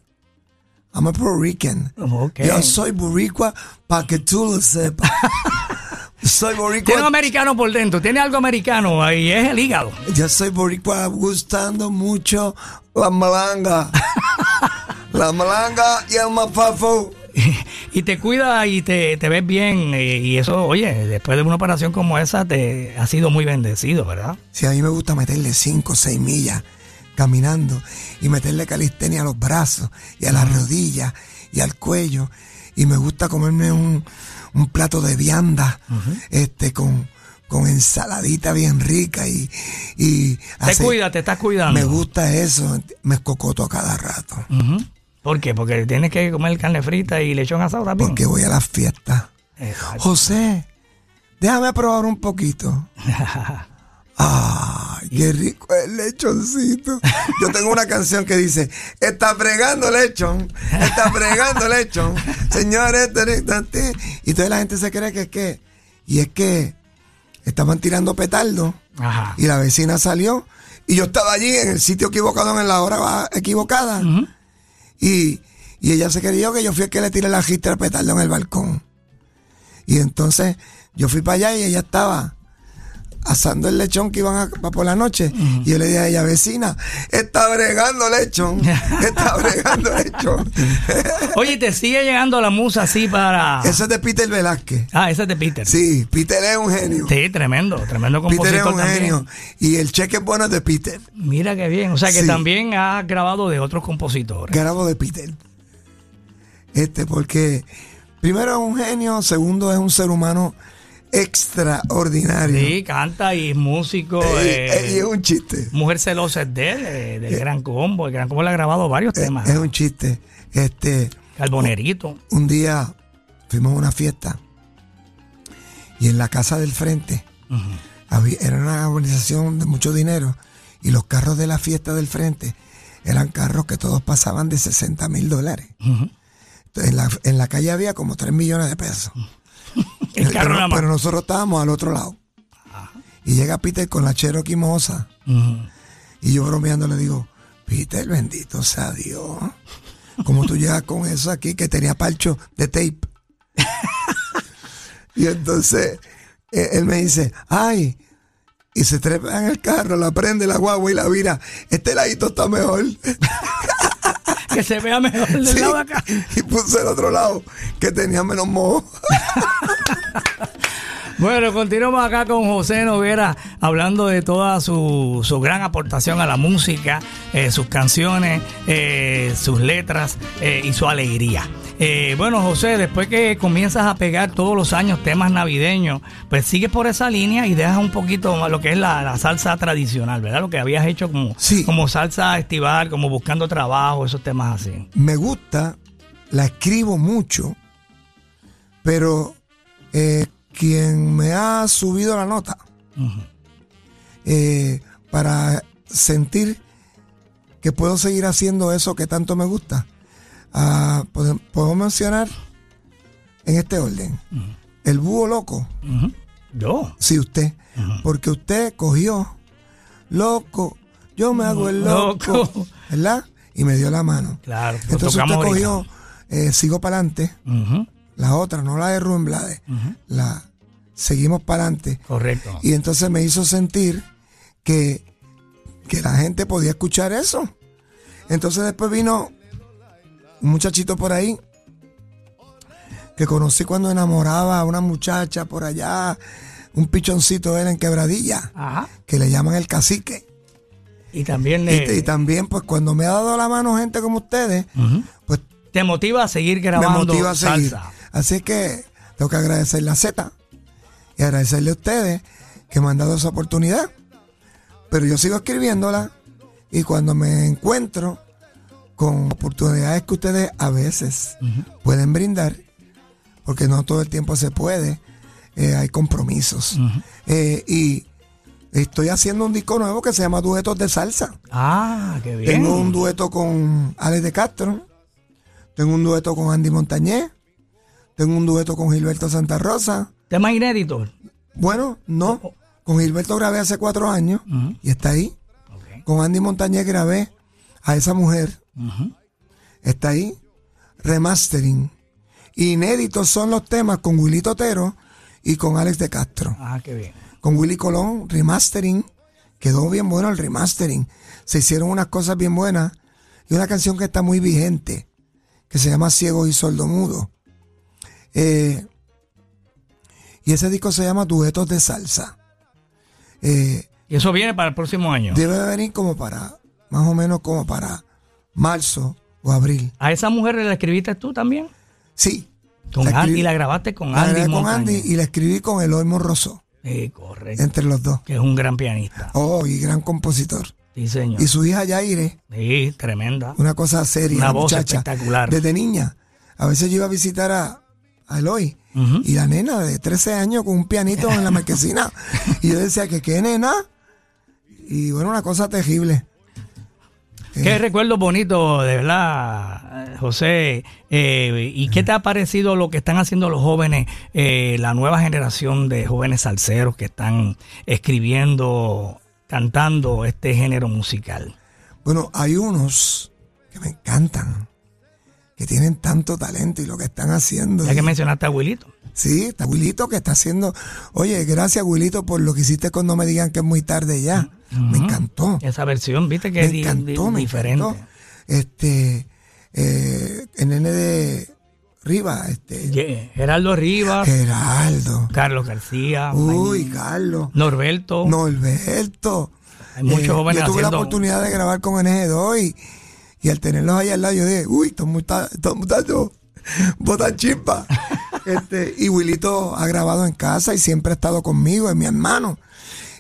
I'm a Puerto Rican. Ok. Yo soy boricua para que tú lo sepas. soy Tiene un boricua. americano por dentro, tiene algo americano ahí, es el hígado. Yo soy boricua gustando mucho la malanga. la malanga y el mafafo. y te cuida y te, te ves bien. Y eso, oye, después de una operación como esa, te has sido muy bendecido, ¿verdad? Si a mí me gusta meterle 5 o 6 millas caminando y meterle calistenia a los brazos y a las rodillas y al cuello. Y me gusta comerme un, un plato de vianda este, con, con ensaladita bien rica y, y Te cuida, te estás cuidando. Me gusta eso, me escocoto a cada rato. Ujú. ¿Por qué? Porque tienes que comer carne frita y lechón asado también. Porque voy a las fiestas. José, déjame probar un poquito. Ay, qué rico el lechoncito. Yo tengo una canción que dice, está fregando lechón, está fregando lechón, señores, tate". y toda la gente se cree que es que, y es que estaban tirando petardo Ajá. y la vecina salió y yo estaba allí en el sitio equivocado en la hora equivocada y, y ella se creyó que yo fui el que le tiré la gistra petardo en el balcón. Y entonces yo fui para allá y ella estaba asando el lechón que iban a, por la noche. Y yo le dije a ella, vecina, está bregando lechón, está bregando lechón. Oye, te sigue llegando la musa así para. Eso es de Peter Velázquez. Ah, ese es de Peter. Sí, Peter es un genio. Sí, tremendo, tremendo compositor Peter es un también. genio. Y el cheque es bueno de Peter. Mira qué bien. O sea que Sí. también has grabado de otros compositores. grabo de Peter. Este, porque primero es un genio, segundo es un ser humano extraordinario. Sí, canta y es músico. Eh, eh, y es un chiste. Mujer celosa es de él, eh, del Gran Combo. El Gran Combo le ha grabado varios temas. Es un chiste. Este, Carbonerito. un día fuimos a una fiesta y en la casa del frente había- era una organización de mucho dinero y los carros de la fiesta del frente eran carros que todos pasaban de 60 mil dólares. Entonces, en, la, en la calle había como 3 millones de pesos. El carro pero, nosotros estábamos al otro lado. Y llega Peter con la Cherokee. Ujú. Y yo bromeando le digo, Peter, bendito sea Dios. Como tú llegas con eso aquí que tenía parcho de tape. y entonces eh, él me dice, ay, y se trepa en el carro, la prende la guagua y la vira. Este ladito está mejor. Que se vea mejor del Sí. lado de acá. Y puse el otro lado que tenía menos moho. Bueno, continuamos acá con José Noguera hablando de toda su, su gran aportación a la música, eh, sus canciones, eh, sus letras eh, y su alegría. Eh, bueno, José, después que comienzas a pegar todos los años temas navideños, pues sigues por esa línea y dejas un poquito lo que es la, la salsa tradicional, ¿verdad? Lo que habías hecho como, Sí. como salsa estival, como buscando trabajo, esos temas así. me gusta, la escribo mucho, pero eh, quien me ha subido la nota eh, para sentir que puedo seguir haciendo eso que tanto me gusta, ah, puedo, puedo mencionar en este orden. El búho loco. Yo. sí usted, porque usted cogió loco, yo me hago el loco, Loco. ¿verdad? Y me dio la mano. Claro, Entonces usted cogió, eh, sigo para adelante, la otra, no la de Rubén Blades, la seguimos para adelante. Correcto. Y entonces me hizo sentir que, que la gente podía escuchar eso. Entonces después vino un muchachito por ahí que conocí cuando enamoraba a una muchacha por allá, un pichoncito él en quebradilla, Ajá. que le llaman el cacique. Y también Y, le- y también, pues cuando me ha dado la mano gente como ustedes, pues te motiva a seguir me grabando motiva a seguir. salsa. Así que tengo que agradecerle a Z y agradecerle a ustedes que me han dado esa oportunidad. Pero yo sigo escribiéndola y cuando me encuentro con oportunidades que ustedes a veces pueden brindar, porque no todo el tiempo se puede, eh, hay compromisos. Eh, y estoy haciendo un disco nuevo que se llama Duetos de Salsa. Ah, qué bien. Tengo un dueto con Alex de Castro. Tengo un dueto con Andy Montañez. Tengo un dueto con Gilberto Santa Rosa. Tema inédito. Bueno, no. Con Gilberto grabé hace cuatro años y está ahí. Con Andy Montañez grabé a esa mujer. Está ahí. Remastering. Inéditos son los temas con Willy Totero y con Alex de Castro. Ah, qué bien. con Willy Colón, remastering. Quedó bien bueno el remastering. Se hicieron unas cosas bien buenas. Y una canción que está muy vigente, que se llama Ciego y Sordomudo. Eh, y ese disco se llama Duetos de Salsa. Eh, Y eso viene para el próximo año. debe venir como para, más o menos como para marzo o abril. ¿A esa mujer la escribiste tú también? Sí. Con La escribí- la grabaste con la Andy grabé con. Andy y la escribí con Eloy Morroso, Sí, correcto. entre los dos. Que es un gran pianista. Oh, y gran compositor. Sí, señor. Y su hija Yaire, Sí, tremenda. una cosa seria, Una la voz muchacha. espectacular. Desde niña. A veces yo iba a visitar a, a Eloy y la nena de 13 años con un pianito en la marquesina. y yo decía que qué nena. Y bueno, una cosa terrible. Qué recuerdo bonito, de verdad, José. Eh, ¿Y qué te ha parecido lo que están haciendo los jóvenes, eh, la nueva generación de jóvenes salseros que están escribiendo, cantando este género musical? Bueno, hay unos que me encantan, que tienen tanto talento y lo que están haciendo. Ya que mencionaste a Wilito. Sí, está Wilito que está haciendo. Oye, gracias Wilito por lo que hiciste con No me digan que es muy tarde ya. Me encantó. Esa versión, viste que me es encantó, me diferente. encantó. Este, eh, el nene de Rivas, este, Ye- Geraldo Rivas, Geraldo. Carlos García, Uy, Carlos. Norberto. Norberto. Hay muchos jóvenes Yo tuve la oportunidad de grabar con NG2 y, y al tenerlos ahí al lado, yo dije, uy, estos muchachos botan chispa. este, y Wilito ha grabado en casa y siempre ha estado conmigo, es mi hermano.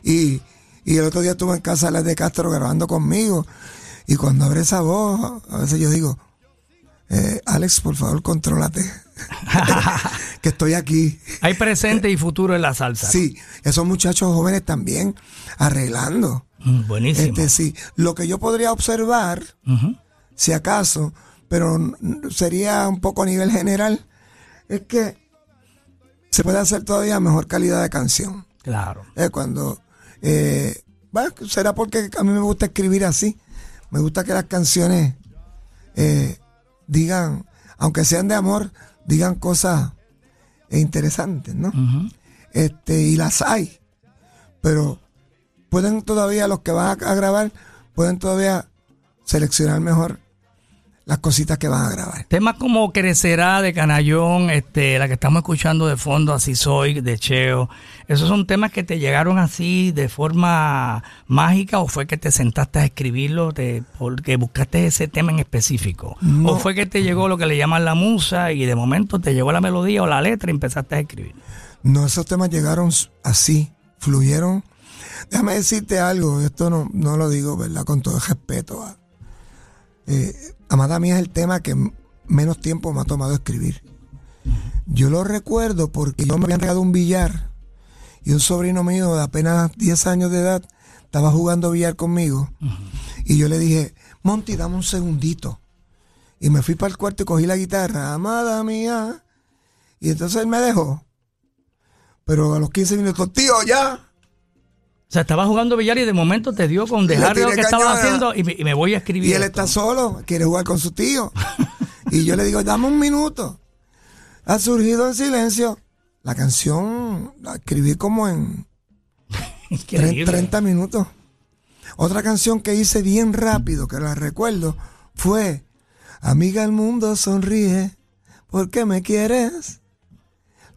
Y, y el otro día estuve en casa de las de Castro grabando conmigo. Y cuando abre esa voz, a veces yo digo, eh, Alex, por favor, contrólate. que estoy aquí. Hay presente y futuro en la salsa. Sí, esos muchachos jóvenes también arreglando. Mm, Buenísimo. Este sí, lo que yo podría observar, si acaso, pero sería un poco a nivel general, es que se puede hacer todavía mejor calidad de canción. Claro. Eh, cuando, eh, bueno, será porque a mí me gusta escribir así. Me gusta que las canciones eh, digan, aunque sean de amor, digan cosas interesantes, ¿no? Este y las hay pero pueden todavía los que van a, a grabar pueden todavía seleccionar mejor las cositas que van a grabar Temas como Crecerá de Canallón, este, la que estamos escuchando de fondo, Así Soy, de Cheo, ¿esos son temas que te llegaron así de forma mágica o fue que te sentaste a escribirlo te- porque buscaste ese tema en específico? No. ¿O fue que te llegó lo que le llaman la musa y de momento te llegó la melodía o la letra y empezaste a escribir? no esos temas llegaron así fluyeron déjame decirte algo esto no, no lo digo verdad con todo el respeto a, eh, Amada mía es el tema que menos tiempo me ha tomado escribir yo lo recuerdo porque yo me habían regalado un billar y un sobrino mío de apenas 10 años de edad estaba jugando billar conmigo y yo le dije, Monty, dame un segundito. Y me fui para el cuarto y cogí la guitarra, amada mía. Y entonces él me dejó. Pero a los 15 minutos, tío, ya. O sea, estabas jugando billar y de momento te dio con dejar de lo que estabas cañona. haciendo y me, y me voy a escribir. Y él esto. está solo, quiere jugar con su tío. y yo le digo, dame un minuto. Ha surgido en silencio La canción la escribí como en tre- Increíble. 30 minutos. Otra canción que hice bien rápido, que la recuerdo, fue Amiga, el mundo sonríe porque me quieres.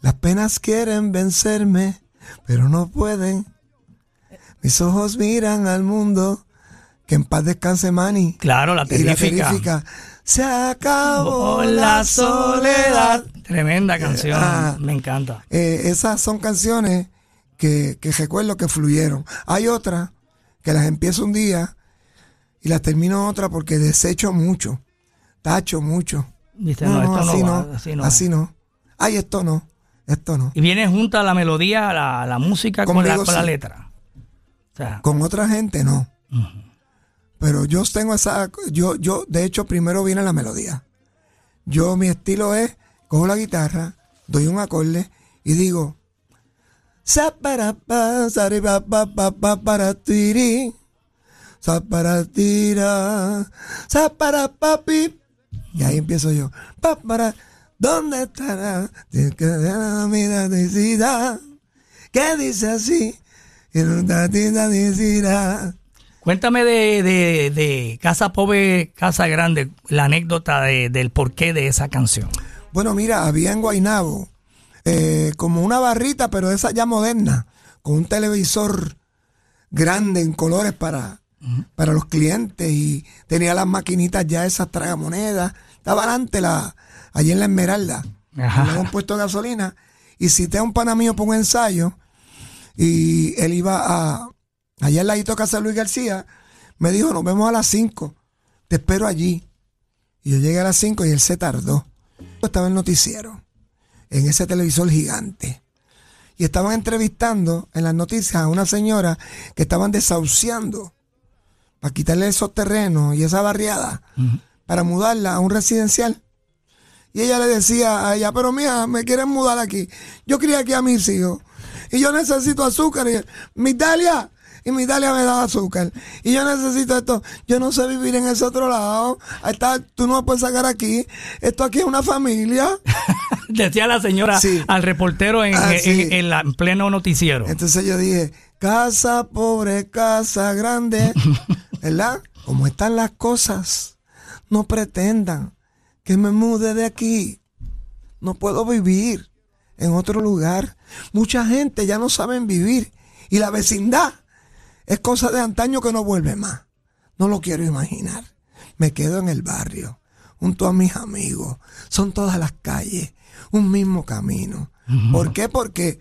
Las penas quieren vencerme, pero no pueden. Mis ojos miran al mundo. Que en paz descanse Manny. Claro, la terrífica. Se acabó la soledad. Tremenda canción. ah. Me encanta. Eh, esas son canciones que, que recuerdo que fluyeron. Hay otras que las empiezo un día y las termino otra porque desecho mucho, tacho mucho. Dice, no, esto no así, va, no así no. así no. Ay, esto no, esto no. Y viene junta la melodía, la, la música con, la, con la letra. Sea, Con otra gente no. Pero yo tengo esa, yo, yo, de hecho, primero viene la melodía. Yo, mi estilo es, cojo la guitarra, doy un acorde y digo, para tiri, para tira, para papi. Y ahí empiezo yo, pa para, ¿dónde estará? Que dice así, cuéntame de, de, de Casa Pobre, Casa Grande, la anécdota de- del porqué de esa canción. Bueno, mira, había en Guainabo eh, como una barrita, pero esa ya moderna, con un televisor grande en colores para, para los clientes y tenía las maquinitas ya esas tragamonedas. Estaba adelante la, allí en la Esmeralda, Ajá. en un puesto de gasolina. Y cité a un pana mío por un ensayo y él iba a, allá al ladito de casa de Luis García, me dijo, nos vemos a las 5, te espero allí. Y yo llegué a las 5 y él se tardó. Estaba en el noticiero, en ese televisor gigante. Y estaban entrevistando en las noticias a una señora que estaban desahuciando para quitarle esos terrenos y esa barriada para mudarla a un residencial. Y ella le decía a ella, pero mía, me quieren mudar aquí. Yo quería aquí a mis hijos. Y yo necesito azúcar. Y mi Italia. Y mi Italia me da azúcar. Y yo necesito esto. Yo no sé vivir en ese otro lado. Está, tú no me puedes sacar aquí. Esto aquí es una familia. Decía la señora Sí. al reportero en, Ah, en- sí. en la- en pleno noticiero. Entonces yo dije, casa pobre, casa grande. ¿Verdad? Como están las cosas, no pretendan que me mude de aquí. No puedo vivir en otro lugar. Mucha gente ya no saben vivir. Y la vecindad es cosa de antaño que no vuelve más. No lo quiero imaginar. Me quedo en el barrio, junto a mis amigos. Son todas las calles, un mismo camino. ¿Por qué? Porque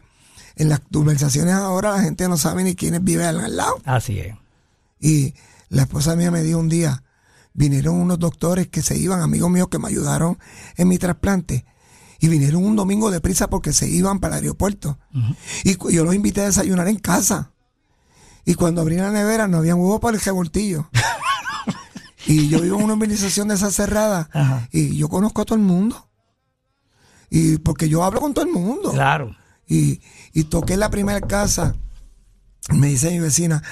en las conversaciones ahora la gente no sabe ni quiénes viven al lado. Así es. Y la esposa mía me dijo un día, vinieron unos doctores que se iban, amigos míos que me ayudaron en mi trasplante, y vinieron un domingo de prisa porque se iban para el aeropuerto. Y yo los invité a desayunar en casa. Y cuando abrí la nevera no había huevo para el revoltillo. y yo vivo en una organización de esas cerradas Ajá. y yo conozco a todo el mundo. Y porque yo hablo con todo el mundo Claro. y, y toqué la primera casa. Me dice mi vecina,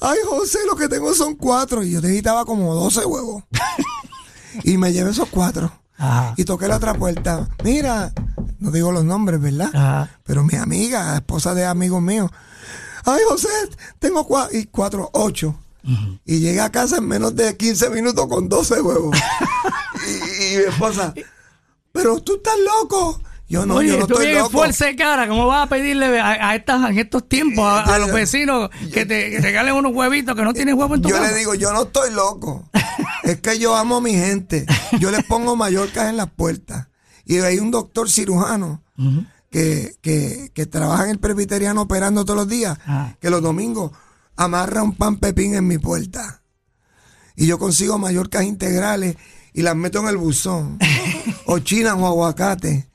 ay José, lo que tengo son cuatro. Y yo necesitaba como 12 huevos. y me llevé esos cuatro. Ajá. Y toqué la otra puerta. Mira, no digo los nombres, ¿verdad? Ajá. Pero mi amiga, esposa de amigos míos. Ay José, tengo cuatro. Y cuatro, ocho. Y llegué a casa en menos de 15 minutos con 12 huevos. y, y mi esposa, pero tú estás loco. Yo no, Oye, yo no tú estoy loco. fuerza de cara, ¿cómo vas a pedirle a, a estas, en estos tiempos a, a los vecinos que te que regalen unos huevitos que no tienen huevo en tu Yo casa? le digo, yo no estoy loco. es que yo amo a mi gente. Yo les pongo mallorcas en las puertas. Y hay un doctor cirujano que, que, que trabaja en el presbiteriano operando todos los días, Ah. que los domingos amarra un pan pepín en mi puerta. Y yo consigo mallorcas integrales y las meto en el buzón. o chinas o aguacate.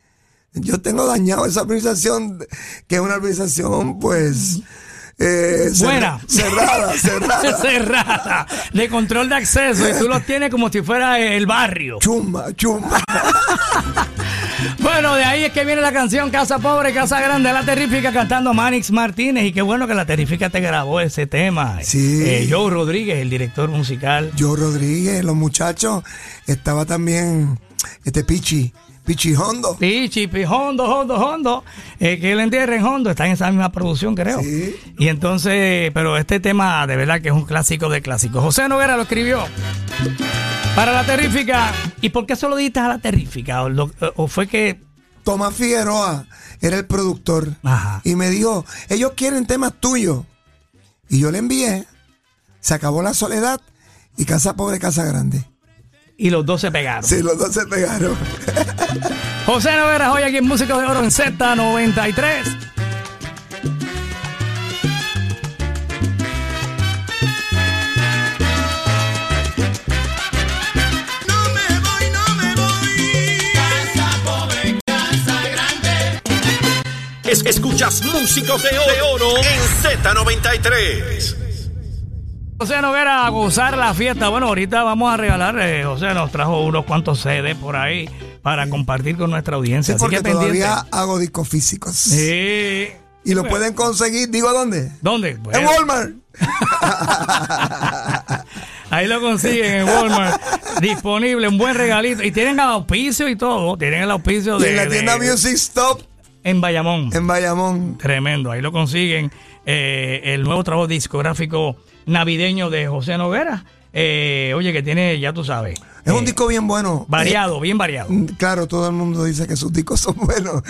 Yo tengo dañado esa organización, que es una organización, pues. eh, Buena. Cerrada, cerrada. Cerrada, de control de acceso y tú los tienes como si fuera el barrio. Chumba, chumba. Bueno, de ahí es que viene la canción Casa Pobre, Casa Grande, La Terrífica cantando Manix Martínez y qué bueno que La Terrífica te grabó ese tema. Sí. Eh, Joe Rodríguez, el director musical. Yo Rodríguez, los muchachos, estaba también este Pichi, Pichijondo. Pichi, Hondo, Hondo, Hondo. Eh, que él entierre en Hondo, está en esa misma producción, creo. Sí. Y entonces, pero este tema de verdad que es un clásico de clásicos. José Noguera lo escribió para la terrífica. ¿Y por qué solo diste a la terrífica? ¿O, lo- o fue que Tomás Figueroa era el productor. Ajá. Y me dijo, ellos quieren temas tuyos. Y yo le envié. Se acabó la soledad y Casa Pobre, Casa Grande. Y los dos se pegaron? Sí, los dos se pegaron. José Noguera hoy aquí en Músicos de Oro en Z93. No me voy, no me voy. Es- escuchas Músicos de Oro, de Oro en Z93. José Noguera a gozar la fiesta. Bueno, ahorita vamos a regalar. eh, José nos trajo unos cuantos CDs por ahí para compartir con nuestra audiencia. Sí, Así porque que pendiente. todavía hago discos físicos. Sí. Y lo Bueno, pueden conseguir, digo dónde. ¿Dónde? En Walmart. ahí lo consiguen en Walmart. disponible, un buen regalito. Y tienen el auspicio y todo. Tienen el auspicio Y de. en la tienda de- Music Stop En Bayamón. en Bayamón. Tremendo. Ahí lo consiguen. eh, el nuevo trabajo discográfico navideño de José Noguera. Eh, oye, que tiene, ya tú sabes. Es eh, un disco bien bueno. Variado, bien variado. Eh, claro, todo el mundo dice que sus discos son buenos,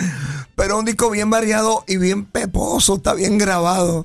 pero es un disco bien variado y bien peposo, está bien grabado.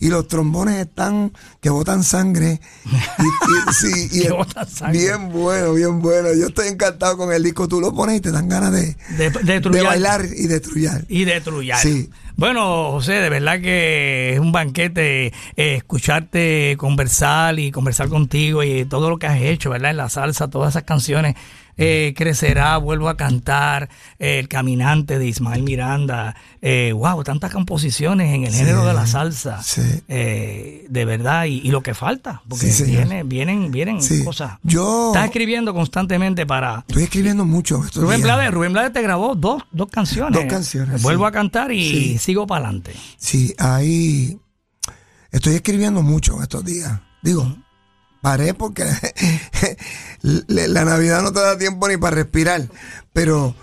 Y los trombones están que botan sangre. Y, y- sí, y Que botan sangre. Bien bueno, bien bueno. Yo estoy encantado con el disco. Tú lo pones y te dan ganas de, De, de de bailar y de trullar. y de trullar. Sí. Bueno, José, de verdad que es un banquete eh, escucharte conversar y conversar contigo y todo lo que has hecho, ¿verdad? En la salsa, todas esas canciones. Eh, crecerá, vuelvo a cantar, eh, El Caminante de Ismael Miranda. Eh, wow, tantas composiciones en el género de la salsa. sí. Eh, de verdad, y, y lo que falta, porque Sí, viene, vienen, vienen cosas. Yo Estás escribiendo constantemente para, estoy escribiendo mucho. estos Rubén días. Blades, Rubén Blades te grabó dos, dos canciones. Dos canciones, Vuelvo a cantar y sigo para adelante. Sí, ahí estoy escribiendo mucho en estos días. Digo, paré porque la Navidad no te da tiempo ni para respirar, pero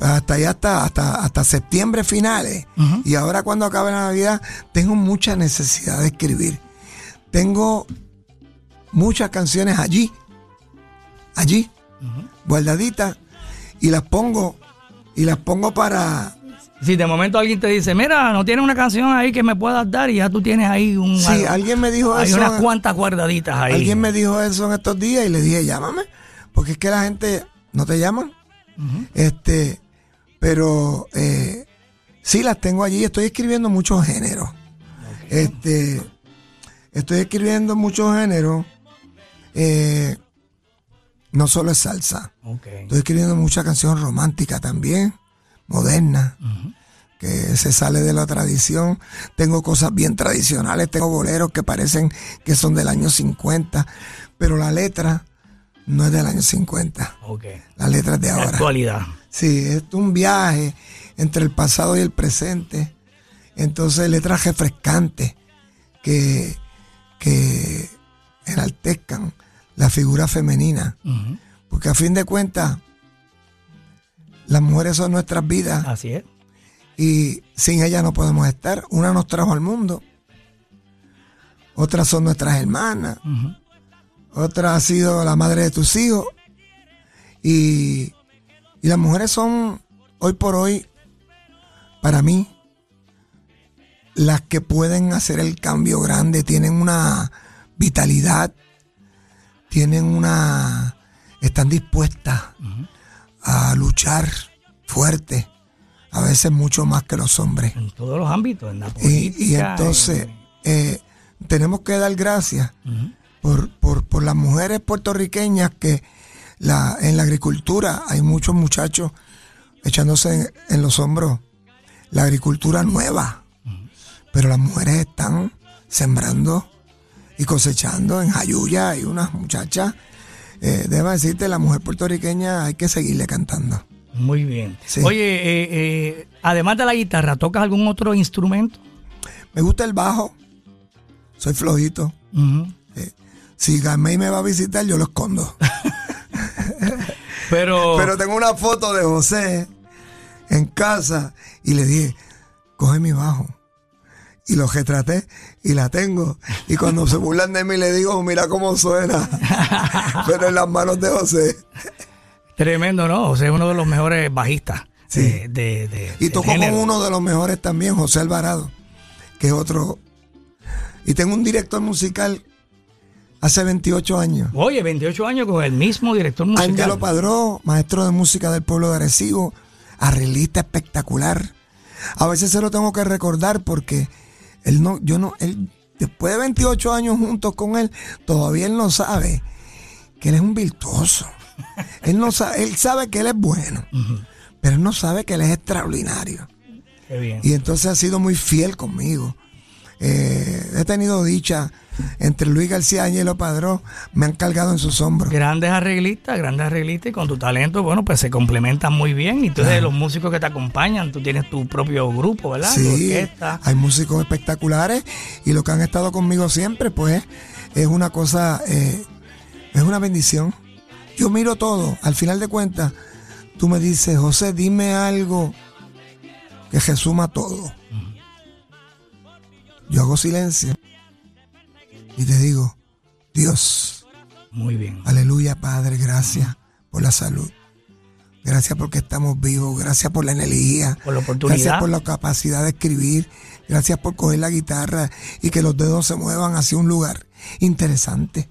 hasta allá hasta, hasta, hasta septiembre finales. Y ahora cuando acabe la Navidad, tengo mucha necesidad de escribir. Tengo muchas canciones allí, allí, guardaditas, y las pongo, y las pongo para, Si de momento alguien te dice, mira, no tienes una canción ahí que me puedas dar y ya tú tienes ahí un... Sí, algo- alguien me dijo Hay eso. unas cuantas guardaditas ahí. Alguien me dijo eso en estos días y le dije, llámame, porque es que la gente no te llaman. Este, pero eh, sí las tengo allí. Estoy escribiendo muchos géneros. Este, estoy escribiendo muchos géneros. Eh, no solo es salsa. Ok. Estoy escribiendo mucha canción romántica también, moderna, que se sale de la tradición. Tengo cosas bien tradicionales, tengo boleros que parecen que son del año 50, pero la letra no es del año 50. Ok. La letra es de La ahora. actualidad. Sí, es un viaje entre el pasado y el presente. Entonces, letras refrescantes que, que enaltezcan la figura femenina. Porque a fin de cuentas, las mujeres son nuestras vidas Así es. y sin ellas no podemos estar. Una nos trajo al mundo, otras son nuestras hermanas, Ujú. otra ha sido la madre de tus hijos. Y, y las mujeres son, hoy por hoy, para mí, las que pueden hacer el cambio grande, tienen una vitalidad, tienen una, están dispuestas a luchar fuerte, a veces mucho más que los hombres. En todos los ámbitos, en la Y, política. y entonces en- eh, tenemos que dar gracias por, por, por las mujeres puertorriqueñas que la, en la agricultura hay muchos muchachos echándose en, en los hombros la agricultura nueva. Pero las mujeres están sembrando y cosechando en Jayuya. Hay unas muchachas, eh, decirte, la mujer puertorriqueña hay que seguirle cantando. Muy bien. Sí. Oye, eh, eh, además de la guitarra, ¿tocas algún otro instrumento? Me gusta el bajo, soy flojito. Ujú. Si Gamay me va a visitar, yo lo escondo. Pero, Pero tengo una foto de José en casa y le dije, coge mi bajo. Y lo retraté y la tengo. Y cuando se burlan de mí le digo, mira cómo suena. Pero en las manos de José. tremendo, ¿no? José es uno de los mejores bajistas. Sí. de- de- de- Y tocó con uno de los mejores también, José Alvarado, que es otro. Y tengo un director musical hace 28 años. Oye, 28 años con el mismo director musical. Ángelo Padró, maestro de música del pueblo de Arecibo, arreglista espectacular. A veces se lo tengo que recordar porque él no, yo no, él, después de 28 años juntos con él, todavía él no sabe que él es un virtuoso. Él no sabe, él sabe que él es bueno, pero él no sabe que él es extraordinario. Qué bien. Y entonces ha sido muy fiel conmigo. Eh, he tenido dicha entre Luis García y Ángelo Padró, me han cargado en sus hombros. Grandes arreglistas, grandes arreglistas y con tu talento, bueno, pues se complementan muy bien. Y entonces los músicos que te acompañan, tú tienes tu propio grupo, ¿verdad? Sí, hay músicos espectaculares y los que han estado conmigo siempre, pues es una cosa, eh, es una bendición. Yo miro todo, al final de cuentas, tú me dices, José, dime algo que resuma todo. Yo hago silencio y te digo, Dios, Muy bien. aleluya Padre, gracias por la salud. Gracias porque estamos vivos, gracias por la energía, Por la oportunidad. gracias por la capacidad de escribir, gracias por coger la guitarra y que los dedos se muevan hacia un lugar interesante.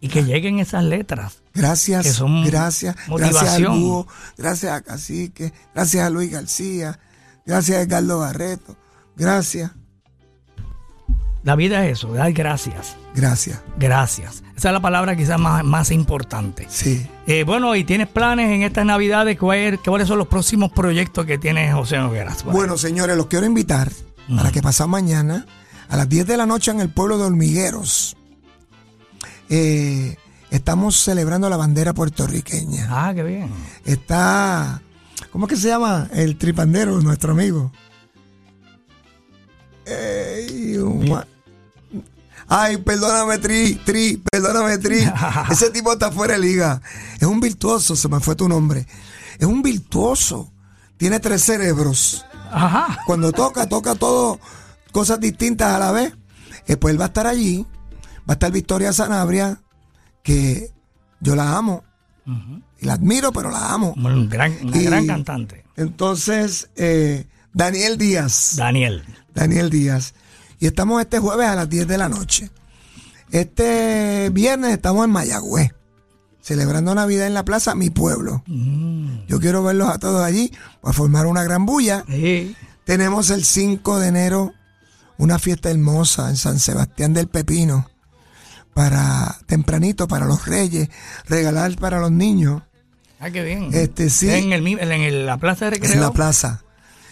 Y que lleguen esas letras. Gracias, Que son gracias, gracias al motivación. Búho, gracias a Cacique, gracias a Luis García, gracias a Edgardo Barreto, gracias, La vida es eso, dar gracias. gracias, Gracias. Esa es la palabra quizás más, más importante. sí. Eh, bueno, y tienes planes en estas navidades, ¿cuál- ¿cuáles son los próximos proyectos que tiene José Nogueras? Bueno, señores, los quiero invitar para que pasado mañana a las 10 de la noche en el pueblo de Hormigueros. eh, estamos celebrando la bandera puertorriqueña. Ah, qué bien. Está, ¿cómo es que se llama? El tripandero, nuestro amigo. Ey, Ay, perdóname, Tri, Tri, perdóname, Tri. Ese tipo está fuera de liga. Es un virtuoso, se me fue tu nombre. Es un virtuoso. Tiene tres cerebros. Ajá. Cuando toca, toca todo, cosas distintas a la vez. Eh, pues él va a estar allí. Va a estar Victoria Sanabria, que yo la amo. Y la admiro, pero la amo. Un gran, una Y- gran cantante. Entonces, eh, Daniel Díaz. Daniel. Daniel Díaz. Y estamos este jueves a las 10 de la noche. Este viernes estamos en Mayagüez, celebrando Navidad en la plaza, mi pueblo. Yo quiero verlos a todos allí para formar una gran bulla. Sí. Tenemos el 5 de enero una fiesta hermosa en San Sebastián del Pepino para tempranito para los reyes, regalar para los niños Ah, qué bien. Este, sí. En, el, en el- la plaza de recreo. en la plaza.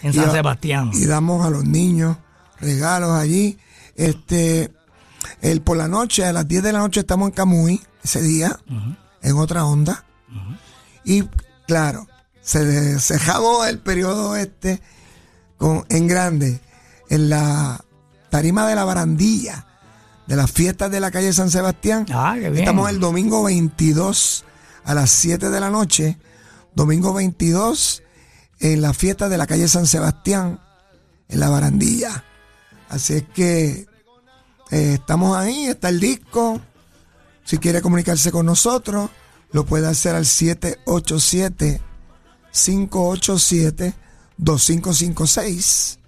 En San Sebastián. Y damos a los niños regalos allí. Este, el por la noche, a las 10 de la noche estamos en Camuy, ese día, en otra onda. Y claro, se cerramos el periodo este con, en grande, en la tarima de la barandilla de las fiestas de la calle San Sebastián. Ah, qué bien. Estamos el domingo 22 a las 7 de la noche. Domingo 22 en la fiesta de la calle San Sebastián, en la barandilla. Así es que eh, estamos ahí, está el disco. Si quiere comunicarse con nosotros, lo puede hacer al 787-587-2556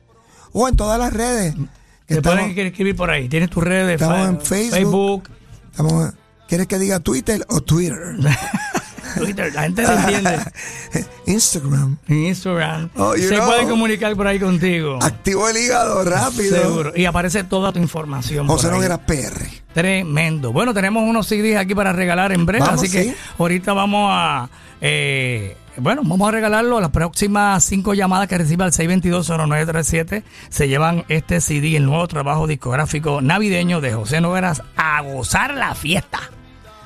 o en todas las redes. que Te estamos- pueden escribir por ahí. Tienes tus redes de estamos en Facebook. estamos- ¿Quieres que diga Twitter o Twitter? Twitter. La gente te entiende. Instagram. Instagram. Oh, Se know. puede comunicar por ahí contigo. Activo el hígado rápido. Seguro. Y aparece toda tu información. José. Noguera PR. Tremendo. Bueno, tenemos unos CDs aquí para regalar en breve, Vamos, así que ahorita vamos a. eh, bueno, vamos a regalarlo. Las próximas cinco llamadas que reciba al 622-0937 se llevan este CD, el nuevo trabajo discográfico navideño de José Noveras, a gozar la fiesta.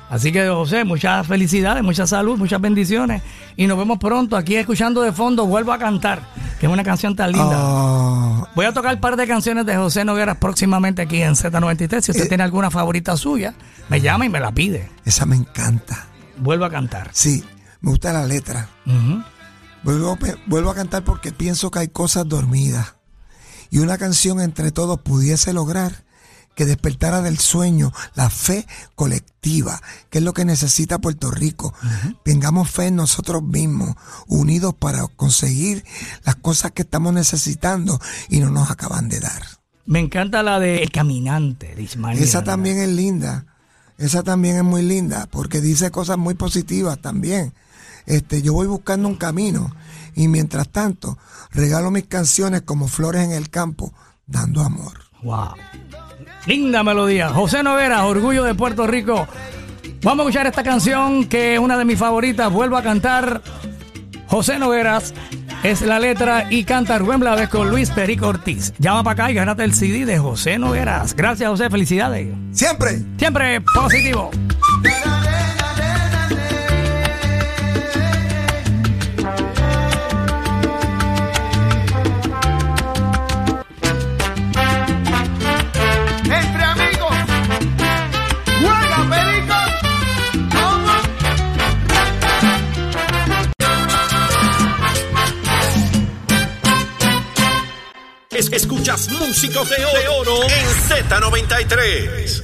Así que, José, muchas felicidades, mucha salud, muchas bendiciones. Y nos vemos pronto aquí escuchando de fondo. Vuelvo a cantar, que es una canción tan linda. Oh, Voy a tocar un par de canciones de José Nogueras próximamente aquí en Z93. Si usted Eh. tiene alguna favorita suya, me llama y me la pide. esa me encanta. Vuelvo a cantar. Sí. Me gusta la letra. Vuelvo, pe- vuelvo a cantar porque pienso que hay cosas dormidas. Y una canción entre todos pudiese lograr que despertara del sueño la fe colectiva, que es lo que necesita Puerto Rico. Tengamos fe en nosotros mismos, unidos para conseguir las cosas que estamos necesitando y no nos acaban de dar. Me encanta la de El Caminante de Ismael. Esa también es linda. Esa también es muy linda porque dice cosas muy positivas también. Este, yo voy buscando un camino y mientras tanto regalo mis canciones como flores en el campo, dando amor. Wow. Linda melodía. José Noguera, Orgullo de Puerto Rico. Vamos a escuchar esta canción que es una de mis favoritas. Vuelvo a cantar. José Nogueras es la letra y canta Rubén Blades con Luis Perico Ortiz. Llama para acá y gánate el CD de José Nogueras. Gracias, José. Felicidades. Siempre. Siempre positivo. Es- escuchas músicos de oro en Z93.